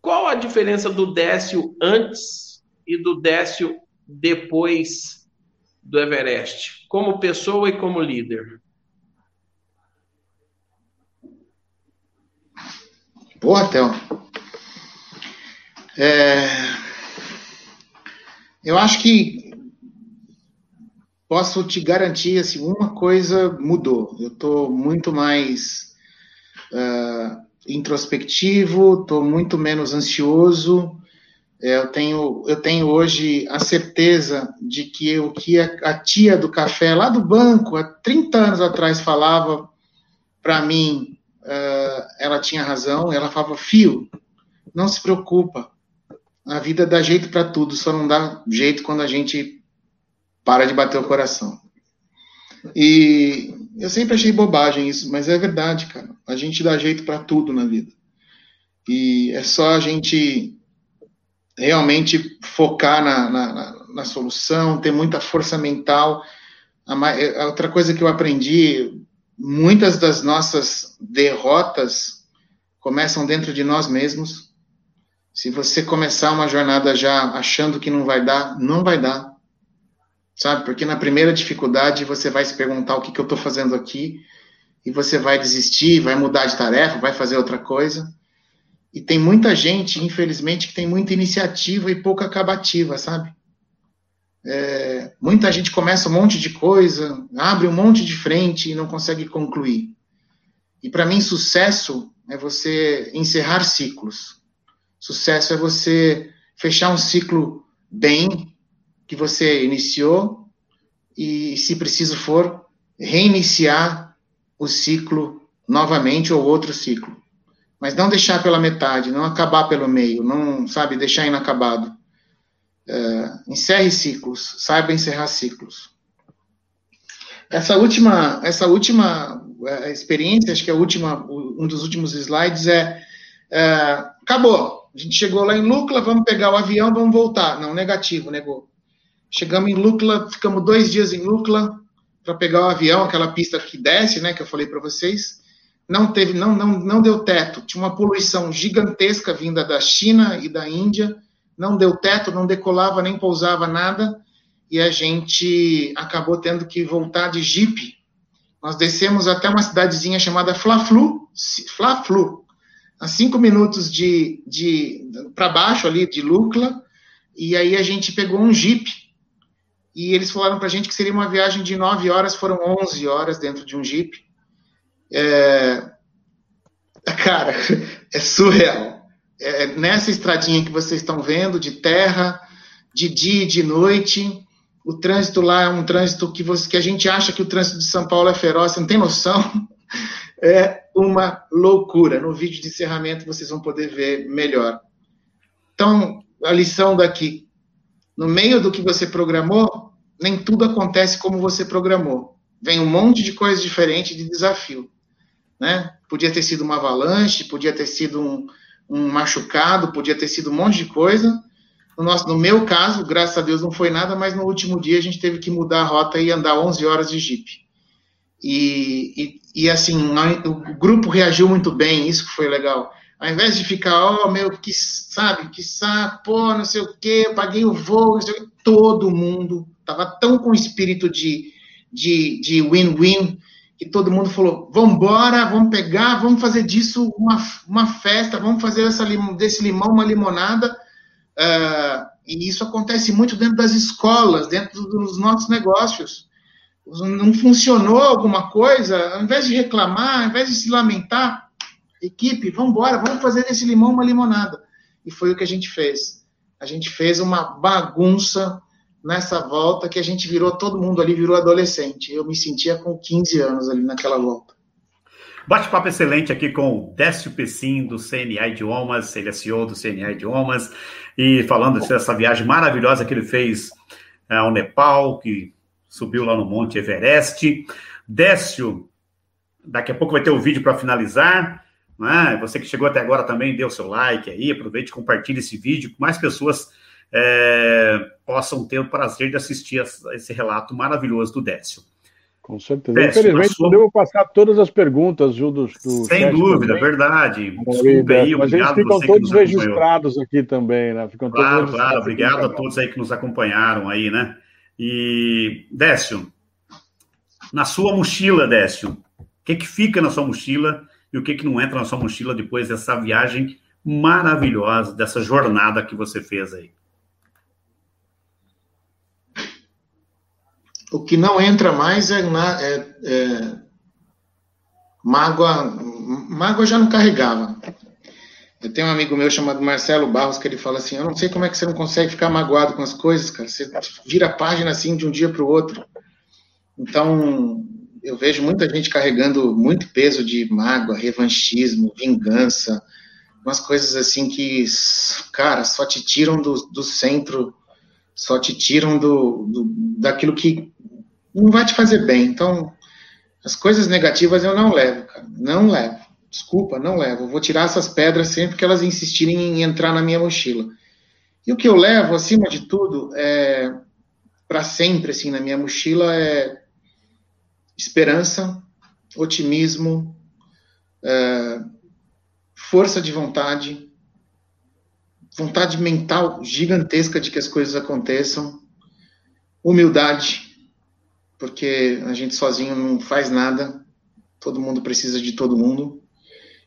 Qual a diferença do Décio antes e do Décio depois do Everest, como pessoa e como líder? Boa, Théo. É... Eu acho que posso te garantir assim, uma coisa mudou. Eu estou muito mais uh, introspectivo, estou muito menos ansioso. É, eu, tenho, eu tenho hoje a certeza de que o que a, a tia do café lá do banco, há 30 anos atrás, falava para mim, uh, ela tinha razão. Ela falava: Fio, não se preocupa, a vida dá jeito para tudo, só não dá jeito quando a gente para de bater o coração. E eu sempre achei bobagem isso, mas é verdade, cara. A gente dá jeito para tudo na vida. E é só a gente realmente focar na, na, na solução, ter muita força mental. A, a outra coisa que eu aprendi, muitas das nossas derrotas começam dentro de nós mesmos. Se você começar uma jornada já achando que não vai dar, não vai dar sabe? Porque na primeira dificuldade você vai se perguntar o que, que eu estou fazendo aqui, e você vai desistir, vai mudar de tarefa, vai fazer outra coisa. E tem muita gente, infelizmente, que tem muita iniciativa e pouca acabativa, sabe? É, muita gente começa um monte de coisa, abre um monte de frente e não consegue concluir. E para mim, sucesso é você encerrar ciclos. Sucesso é você fechar um ciclo bem, que você iniciou e, se preciso for, reiniciar o ciclo novamente ou outro ciclo. Mas não deixar pela metade, não acabar pelo meio, não, sabe, deixar inacabado. É, encerre ciclos, saiba encerrar ciclos. Essa última, essa última é, experiência, acho que é a última, um dos últimos slides é, é acabou. A gente chegou lá em Lucla, vamos pegar o avião, vamos voltar. Não, negativo, negou. Chegamos em Lucla, ficamos dois dias em Lucla para pegar o avião, aquela pista que desce, né, que eu falei para vocês. Não teve, não, não, não deu teto. Tinha uma poluição gigantesca vinda da China e da Índia. Não deu teto, não decolava nem pousava nada. E a gente acabou tendo que voltar de jipe. Nós descemos até uma cidadezinha chamada Fla-Flu, a cinco minutos de, de para baixo ali de Lucla. E aí a gente pegou um jipe e eles falaram para a gente que seria uma viagem de nove horas, foram onze horas dentro de um Jeep. É... Cara, é surreal. É nessa estradinha que vocês estão vendo, de terra, de dia e de noite, o trânsito lá é um trânsito que, você, que a gente acha que o trânsito de São Paulo é feroz, você não tem noção. É uma loucura. No vídeo de encerramento vocês vão poder ver melhor. Então, a lição daqui, no meio do que você programou, nem tudo acontece como você programou. Vem um monte de coisa diferente de desafio. Né? Podia ter sido uma avalanche, podia ter sido um, um machucado, podia ter sido um monte de coisa. No, nosso, no meu caso, graças a Deus não foi nada, mas no último dia a gente teve que mudar a rota e andar 11 horas de Jeep. E, e, e assim, o grupo reagiu muito bem, isso que foi legal. Ao invés de ficar, oh, meu, que sabe, que saco, pô, não sei o quê, paguei o voo, não sei o quê, todo mundo estava tão com espírito de de, de win-win que todo mundo falou: vamos embora, vamos pegar, vamos fazer disso uma, uma festa, vamos fazer essa, desse limão uma limonada. Uh, e isso acontece muito dentro das escolas, dentro dos nossos negócios. Não funcionou alguma coisa, ao invés de reclamar, ao invés de se lamentar, equipe, vamos embora, vamos fazer desse limão uma limonada. E foi o que a gente fez. A gente fez uma bagunça nessa volta que a gente virou, todo mundo ali virou adolescente. Eu me sentia com 15 anos ali naquela volta. Bate-papo excelente aqui com o Décio Pessim, do CNA Idiomas, ele é CEO do CNA Idiomas, e falando dessa viagem maravilhosa que ele fez é, ao Nepal, que subiu lá no Monte Everest. Décio, daqui a pouco vai ter o vídeo para finalizar. Né? Você que chegou até agora também, dê o seu like aí, aproveite e compartilhe esse vídeo, que mais pessoas é, possam ter o prazer de assistir a esse relato maravilhoso do Décio. Com certeza. Infelizmente, sua... não devo passar todas as perguntas, Ju, do, do Sem dúvida, também. verdade. Desculpe aí, Mas eles ficam todos registrados aqui também, né? Ficam claro, claro. Obrigado a todos aí que nos acompanharam aí, né? E, Décio, na sua mochila, Décio, o que, que fica na sua mochila e o que, que não entra na sua mochila depois dessa viagem maravilhosa, dessa jornada que você fez aí? o que não entra mais é, na, é, é mágoa. Mágoa já não carregava. Eu tenho um amigo meu chamado Marcelo Barros que ele fala assim: Eu não sei como é que você não consegue ficar magoado com as coisas, cara. Você vira a página assim de um dia para o outro. Então, eu vejo muita gente carregando muito peso de mágoa, revanchismo, vingança, umas coisas assim que, cara, só te tiram do, do centro, só te tiram do, do daquilo que não vai te fazer bem. Então, as coisas negativas eu não levo, cara. Não levo. Desculpa, não levo. Eu vou tirar essas pedras sempre que elas insistirem em entrar na minha mochila. E o que eu levo, acima de tudo, é para sempre, assim, na minha mochila é esperança, otimismo, é, força de vontade, vontade mental gigantesca de que as coisas aconteçam, humildade, porque a gente sozinho não faz nada, todo mundo precisa de todo mundo,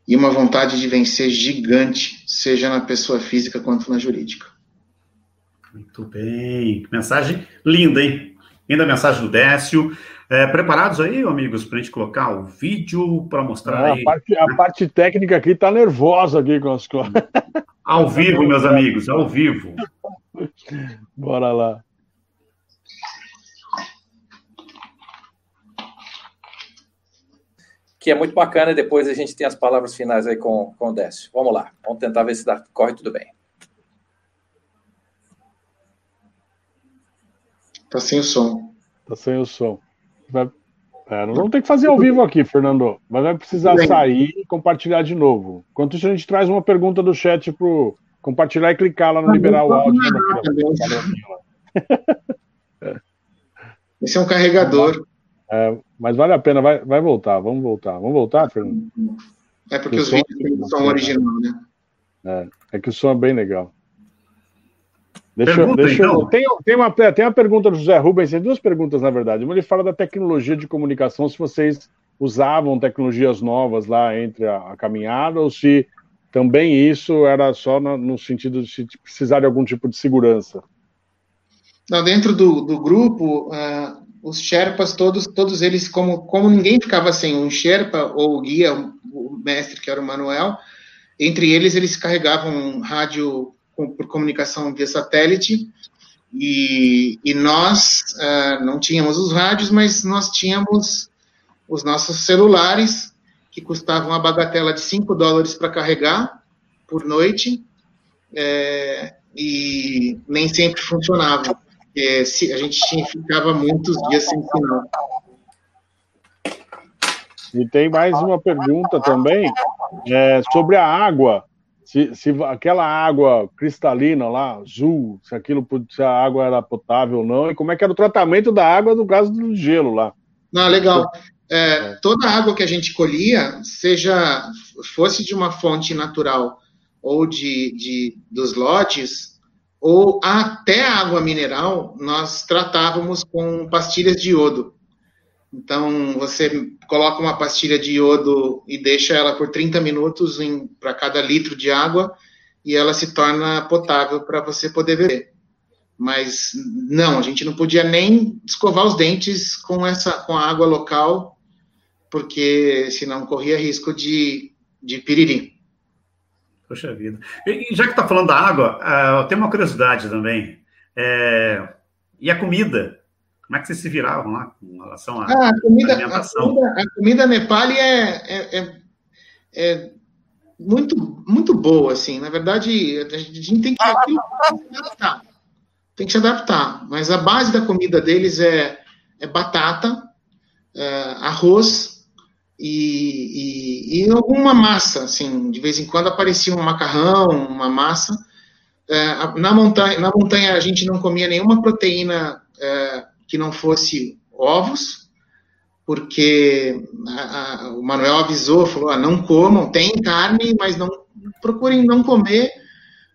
e uma vontade de vencer gigante, seja na pessoa física quanto na jurídica. Muito bem. Mensagem linda, hein? Linda mensagem do Décio. É, preparados aí, amigos, para a gente colocar o vídeo para mostrar é, aí. A parte, a parte, técnica aqui está nervosa aqui com as coisas. Ao vivo, meus amigos, ao vivo. Bora lá. que é muito bacana, e depois a gente tem as palavras finais aí com, com o Décio. Vamos lá, vamos tentar ver se dá, corre tudo bem. Tá sem o som. Tá sem o som. Vai, é, nós vamos ter que fazer ao vivo aqui, Fernando. Mas vai precisar sair e compartilhar de novo. Enquanto isso, a gente traz uma pergunta do chat pro compartilhar e clicar lá no liberar o áudio. Esse é um carregador. É, mas vale a pena, vai, vai voltar, vamos voltar. Vamos voltar, Fernando? É porque o os vídeos são original, né? É, é que o som é bem legal. Deixa, pergunta, deixa então. tem, tem, uma, tem uma pergunta do José Rubens, tem duas perguntas, na verdade. Uma ele fala da tecnologia de comunicação, se vocês usavam tecnologias novas lá entre a, a caminhada, ou se também isso era só no, no sentido de precisar de algum tipo de segurança. Não, dentro do, do grupo, uh, os Sherpas, todos, todos eles, como, como ninguém ficava sem um Sherpa ou o guia, o mestre, que era o Manuel, entre eles, eles carregavam um rádio por comunicação via satélite, e, e nós uh, não tínhamos os rádios, mas nós tínhamos os nossos celulares, que custavam a bagatela de 5 dólares para carregar por noite, é, e nem sempre funcionavam é, se, a gente tinha, ficava muitos dias sem sinal. E tem mais uma pergunta também é, sobre a água. Se, se, aquela água cristalina lá, azul, se aquilo se a água era potável ou não, e como é que era o tratamento da água no caso do gelo lá. Não, legal. É, toda a água que a gente colhia, seja fosse de uma fonte natural ou de, de dos lotes, ou até a água mineral, nós tratávamos com pastilhas de iodo. Então, você coloca uma pastilha de iodo e deixa ela por 30 minutos para cada litro de água e ela se torna potável para você poder beber. Mas não, a gente não podia nem escovar os dentes com essa com a água local, porque senão corria risco de de piriri. Poxa vida. E já que está falando da água, uh, tem uma curiosidade também. É... E a comida? Como é que vocês se viravam lá com relação à ah, a comida, alimentação? A comida, a comida Nepali é, é, é, é, muito, muito boa, assim. Na verdade, a gente tem que, se adaptar. Tem que se adaptar. Mas a base da comida deles é, é batata, é, arroz e, e, e, alguma massa, assim. De vez em quando aparecia um macarrão, uma massa. É, na, montanha, na montanha a gente não comia nenhuma proteína é, que não fosse ovos, porque a, a, o Manuel avisou, falou, ah, não comam, tem carne, mas não procurem não comer,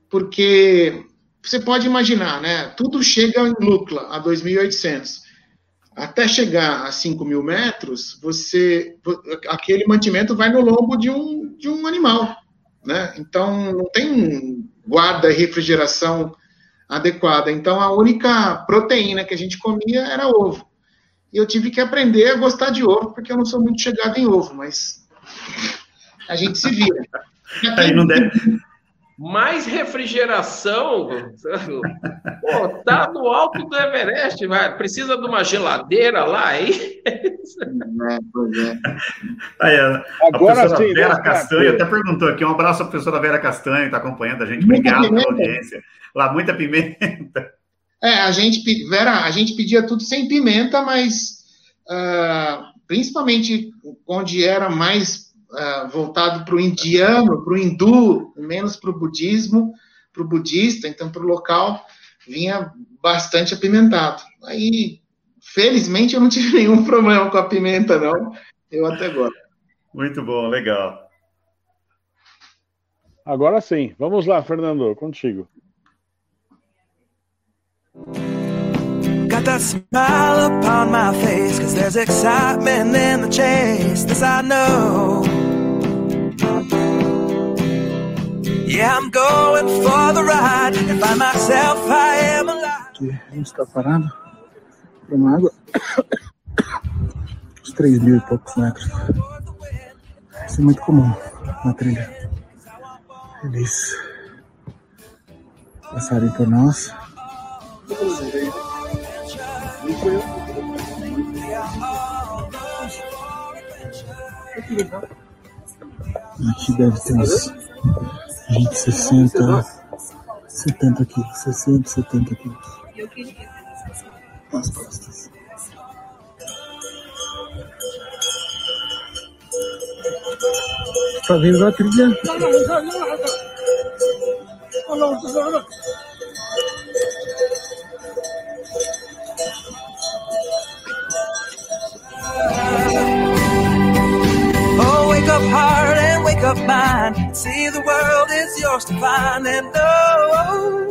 porque você pode imaginar, né? Tudo chega em Lukla a 2.800. Até chegar a 5 mil metros, você aquele mantimento vai no lombo de um, de um animal, né? Então não tem guarda e refrigeração adequada. Então, a única proteína que a gente comia era ovo. E eu tive que aprender a gostar de ovo, porque eu não sou muito chegado em ovo, mas a gente se vira. Aí não deve, mais refrigeração. Pô, tá no alto do Everest, vai. precisa de uma geladeira lá aí. É, pois é. Aí, a, Agora a sim, Vera Castanha até perguntou aqui. Um abraço à professora Vera Castanha, que está acompanhando a gente. Obrigado pela audiência. Lá, muita pimenta. É, a gente, Vera, a gente pedia tudo sem pimenta, mas uh, principalmente onde era mais uh, voltado para o indiano, para o hindu, menos para o budismo, para o budista, então para o local vinha bastante apimentado. Aí, felizmente, eu não tive nenhum problema com a pimenta, não. Eu até gosto. Muito bom, legal. Agora sim. Vamos lá, Fernando, contigo. Got that smile upon my face, cause there's excitement in the chase, this I know. Yeah, I'm going for the ride and find myself I am alive. Aqui, a gente está parado para uma água. Uns 3 mil e poucos metros. Isso é muito comum na trilha. Eles passarem por nós. Aqui deve ter uns 20, 60, 70 quilos, 60, 70 quilos. Nas costas. Tá vendo a trilha? Oh, wake up heart wake up mind. See the world is yours to find and know.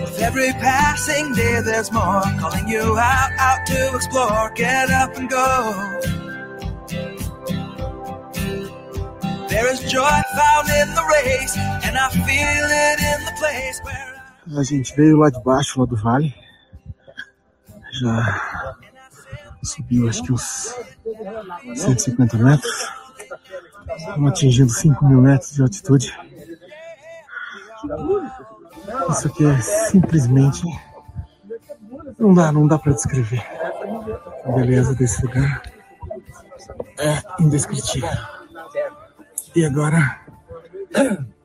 With every passing day, there's more calling you out, out to explore. Get up and go. There is joy found in the race, and I feel it in the place where. A gente veio lá de baixo, lá do vale. Já subiu acho que uns 150 metros. Estamos atingindo 5 mil metros de altitude. Isso aqui é simplesmente. Não dá, não dá para descrever. A beleza desse lugar é indescritível. E agora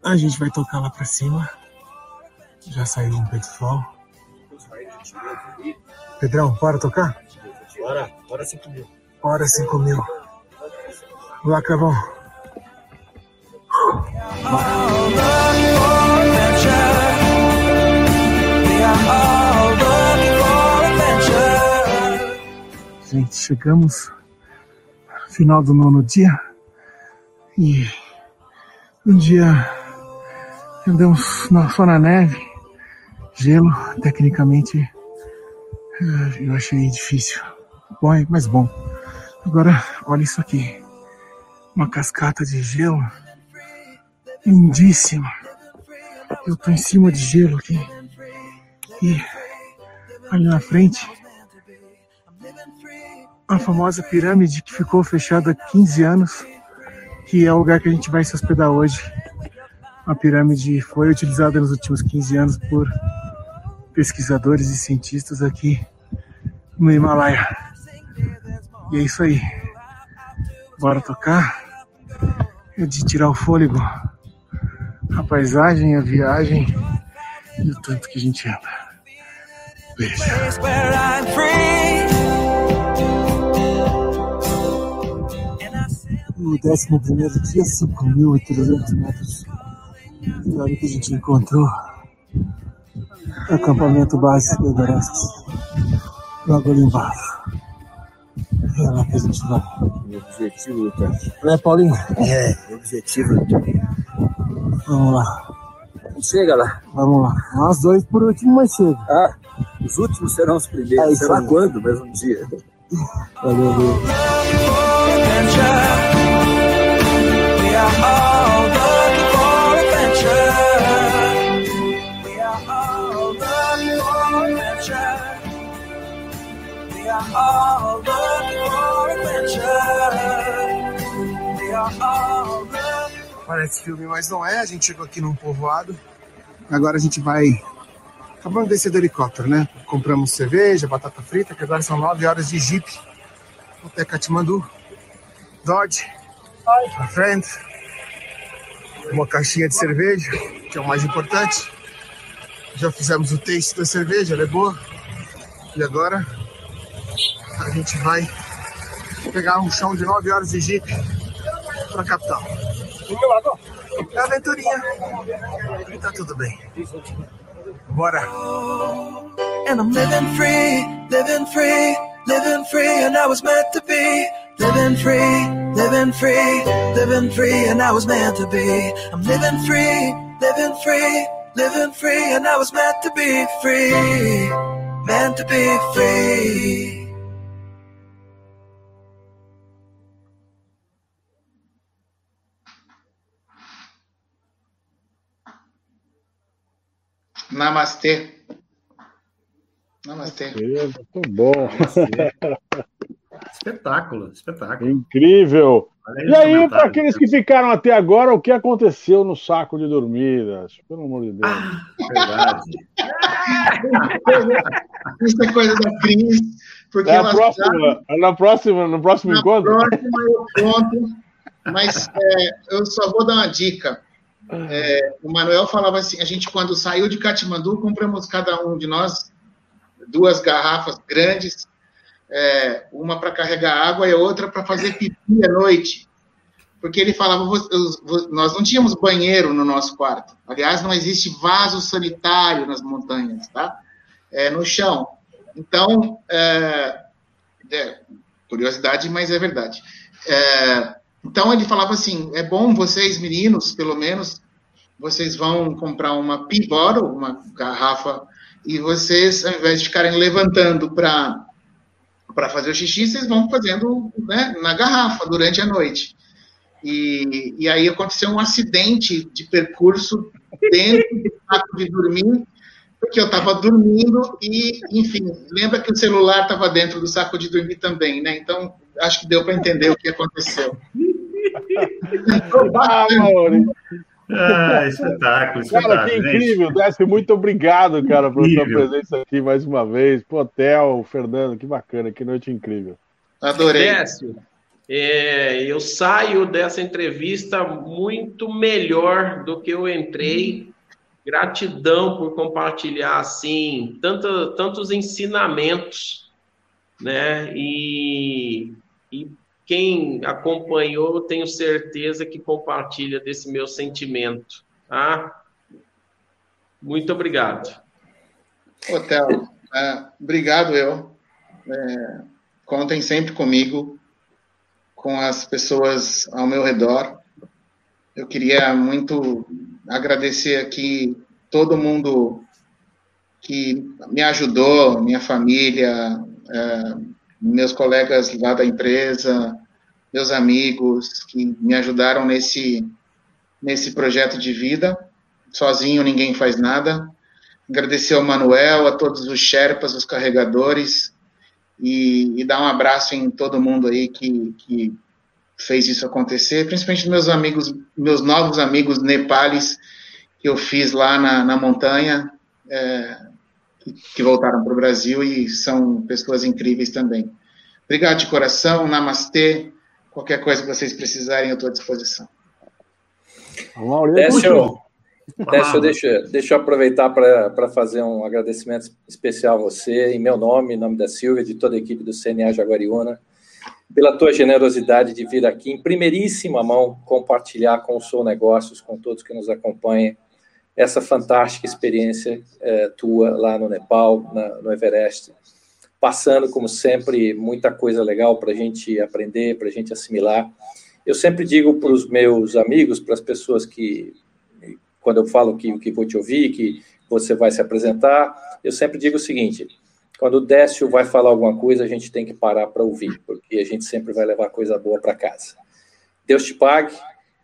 a gente vai tocar lá para cima. Já saiu um peito sol. Pedrão, bora tocar? Bora, bora 5 mil. Bora 5 mil. Lá, Cravão. Gente, chegamos final do nono dia e um dia andamos só na neve, gelo, tecnicamente eh, eu achei difícil. Bom, mas bom. Agora, olha isso aqui. Uma cascata de gelo. Lindíssima. Eu tô em cima de gelo aqui. E ali na frente a famosa pirâmide que ficou fechada há 15 anos, que é o lugar que a gente vai se hospedar hoje. A pirâmide foi utilizada nos últimos 15 anos por pesquisadores e cientistas aqui no Himalaia. E é isso aí. Bora tocar. É de tirar o fôlego. A paisagem, a viagem e o tanto que a gente anda. Beijo. O décimo primeiro dia, 5.300 metros. E olha que a gente encontrou acampamento base do Everest. Logo ali embaixo. É lá que a gente vai. O objetivo do teste. Não é, Paulinho? É, o objetivo do teste. Vamos lá. Chega lá. Vamos lá. Nós dois por último, mas chega. Ah, os últimos serão os primeiros. É Será aí. quando? Mas um dia. Valeu, valeu. Parece filme, mas não é. A gente chegou aqui num povoado. Agora a gente vai. Acabamos de descer do helicóptero, né? Compramos cerveja, batata frita, que agora são nove horas de jeep até Katmandu. Dodge, pra frente. Uma caixinha de cerveja, que é o mais importante. Já fizemos o taste da cerveja, ela é boa. E agora a gente vai pegar um chão de nove horas de jeep pra capital. Aventurinha. Tá tudo bem. Bora. And I'm living free, living free, living free, and I was meant to be. Living free, living free, living free, and I was meant to be. I'm living free, living free, living free, and I was meant to be free. Meant to be free. Namastê. Namastê. Muito bom. Espetáculo, espetáculo. Incrível. E aí, para aqueles que ficaram até agora, o que aconteceu no saco de dormidas? Pelo amor de Deus. Verdade. Isso é coisa da Cris, porque é a nós próxima, é na próxima, no próximo na encontro? próxima eu conto, mas é, eu só vou dar uma dica. É, o Manuel falava assim, a gente quando saiu de Katmandu, compramos cada um de nós duas garrafas grandes, é, uma para carregar água e outra para fazer pipi à noite. Porque ele falava, "Vo- os- vo- nós não tínhamos banheiro no nosso quarto. Aliás, não existe vaso sanitário nas montanhas, tá? É, no chão. Então, é, é, curiosidade, mas é verdade. É, então ele falava assim: é bom vocês, meninos, pelo menos, vocês vão comprar uma bottle, uma garrafa, e vocês, ao invés de ficarem levantando para para fazer o xixi, vocês vão fazendo né, na garrafa durante a noite. E, e aí aconteceu um acidente de percurso dentro do saco de dormir, porque eu estava dormindo e, enfim, lembra que o celular estava dentro do saco de dormir também, né? Então, acho que deu para entender o que aconteceu. Ah, Mauri. Ah, espetáculo, Cara, espetáculo. que gente. incrível. Décio, muito obrigado, cara, pela sua presença aqui mais uma vez. Pô, Theo, Fernando, que bacana, que noite incrível. Adorei. Décio, é, eu saio dessa entrevista muito melhor do que eu entrei. Gratidão por compartilhar assim tanto, tantos ensinamentos, né? E, e quem acompanhou, tenho certeza que compartilha desse meu sentimento, tá? Muito obrigado. Theo, é, obrigado eu. É, contem sempre comigo, com as pessoas ao meu redor. Eu queria muito agradecer aqui todo mundo que me ajudou, minha família, é, meus colegas lá da empresa, meus amigos que me ajudaram nesse, nesse projeto de vida. Sozinho ninguém faz nada. Agradecer ao Manuel, a todos os Sherpas, os carregadores, e, e dar um abraço em todo mundo aí que, que fez isso acontecer, principalmente meus amigos, meus novos amigos nepales que eu fiz lá na, na montanha, é, que, voltaram para o Brasil e são pessoas incríveis também. Obrigado de coração, namastê. Qualquer coisa que vocês precisarem, eu estou à disposição. Décio, Décio, deixa, deixa eu aproveitar para fazer um agradecimento especial a você, em meu nome, em nome da Silvia, de toda a equipe do CNA Jaguariúna, pela tua generosidade de vir aqui em primeiríssima mão compartilhar com o Sou Negócios, com todos que nos acompanham, essa fantástica experiência é, tua lá no Nepal, na, no Everest, passando, como sempre, muita coisa legal para a gente aprender, para a gente assimilar. Eu sempre digo para os meus amigos, para as pessoas que, quando eu falo que, que vou te ouvir, que você vai se apresentar, eu sempre digo o seguinte: quando o Décio vai falar alguma coisa, a gente tem que parar para ouvir, porque a gente sempre vai levar coisa boa para casa. Deus te pague.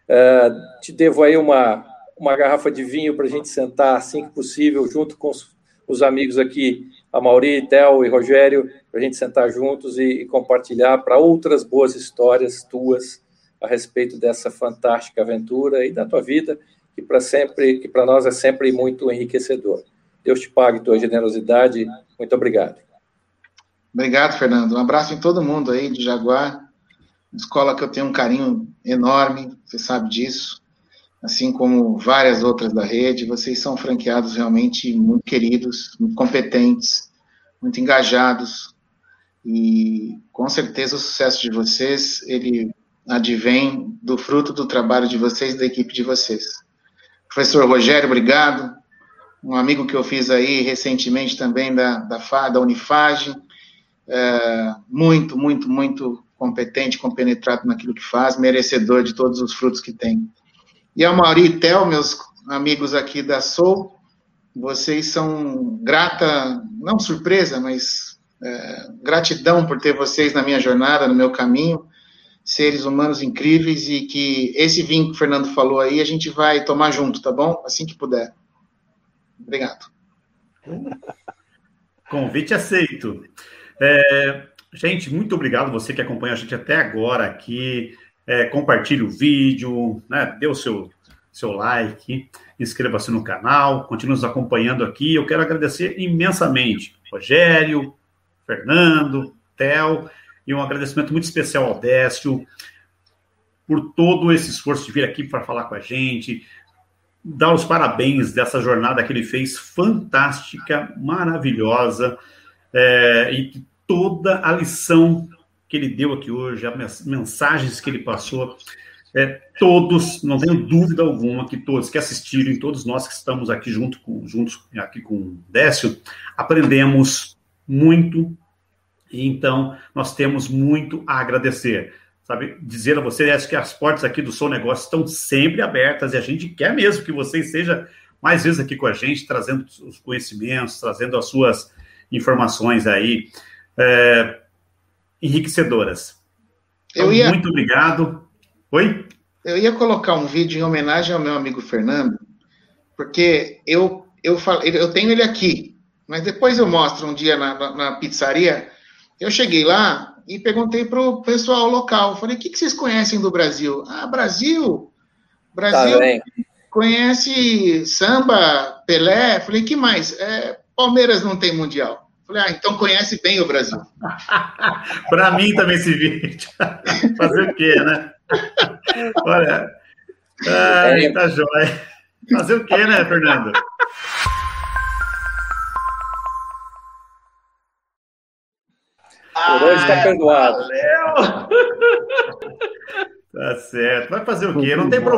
Uh, te devo aí uma, uma garrafa de vinho para a gente sentar assim que possível, junto com os, os amigos aqui, a Mauri, Theo e Rogério, para a gente sentar juntos e, e compartilhar para outras boas histórias tuas a respeito dessa fantástica aventura e da tua vida, que para sempre, que para nós é sempre muito enriquecedor. Deus te pague tua generosidade. Muito obrigado. Obrigado, Fernando. Um abraço em todo mundo aí de Jaguar. Escola que eu tenho um carinho enorme, você sabe disso. Assim como várias outras da rede, vocês são franqueados realmente muito queridos, muito competentes, muito engajados. E com certeza o sucesso de vocês, ele advém do fruto do trabalho de vocês e da equipe de vocês. Professor Rogério, obrigado. Um amigo que eu fiz aí recentemente também da, da, da Unifage, é, muito, muito, muito competente, compenetrado naquilo que faz, merecedor de todos os frutos que tem. E a Mauri e Tel, meus amigos aqui da Soul, vocês são grata, não surpresa, mas é, gratidão por ter vocês na minha jornada, no meu caminho seres humanos incríveis e que esse vinho que o Fernando falou aí a gente vai tomar junto, tá bom? Assim que puder. Obrigado. Convite aceito. É, gente, muito obrigado você que acompanha a gente até agora aqui. É, compartilhe o vídeo, né, dê o seu, seu like, inscreva-se no canal, continue nos acompanhando aqui. Eu quero agradecer imensamente Rogério, Fernando, Theo e um agradecimento muito especial ao Décio por todo esse esforço de vir aqui para falar com a gente, dar os parabéns dessa jornada que ele fez, fantástica, maravilhosa, é, e toda a lição que ele deu aqui hoje, as mensagens que ele passou, é, todos, não tenho dúvida alguma que todos que assistiram, todos nós que estamos aqui junto com, juntos aqui com o Décio, aprendemos muito. Então, nós temos muito a agradecer. Sabe, dizer a vocês que as portas aqui do Sou Negócio estão sempre abertas e a gente quer mesmo que vocês sejam mais vezes aqui com a gente, trazendo os conhecimentos, trazendo as suas informações aí. É, enriquecedoras. Então, ia... Muito obrigado. Oi? Eu ia colocar um vídeo em homenagem ao meu amigo Fernando, porque eu, eu, falo, eu tenho ele aqui, mas depois eu mostro um dia na, na, na pizzaria eu cheguei lá e perguntei para o pessoal local, falei, o que, que, vocês conhecem do Brasil? Ah, Brasil? Brasil tá conhece samba, Pelé? Falei, que mais? É, Palmeiras não tem mundial. Falei, ah, então conhece bem o Brasil. para mim também esse vídeo. Fazer o quê, né? Olha, ai, tá jóia. Fazer o quê, né, Fernando? Por hoje está perdoado. Valeu! tá certo. Vai fazer o quê? Não tem problema.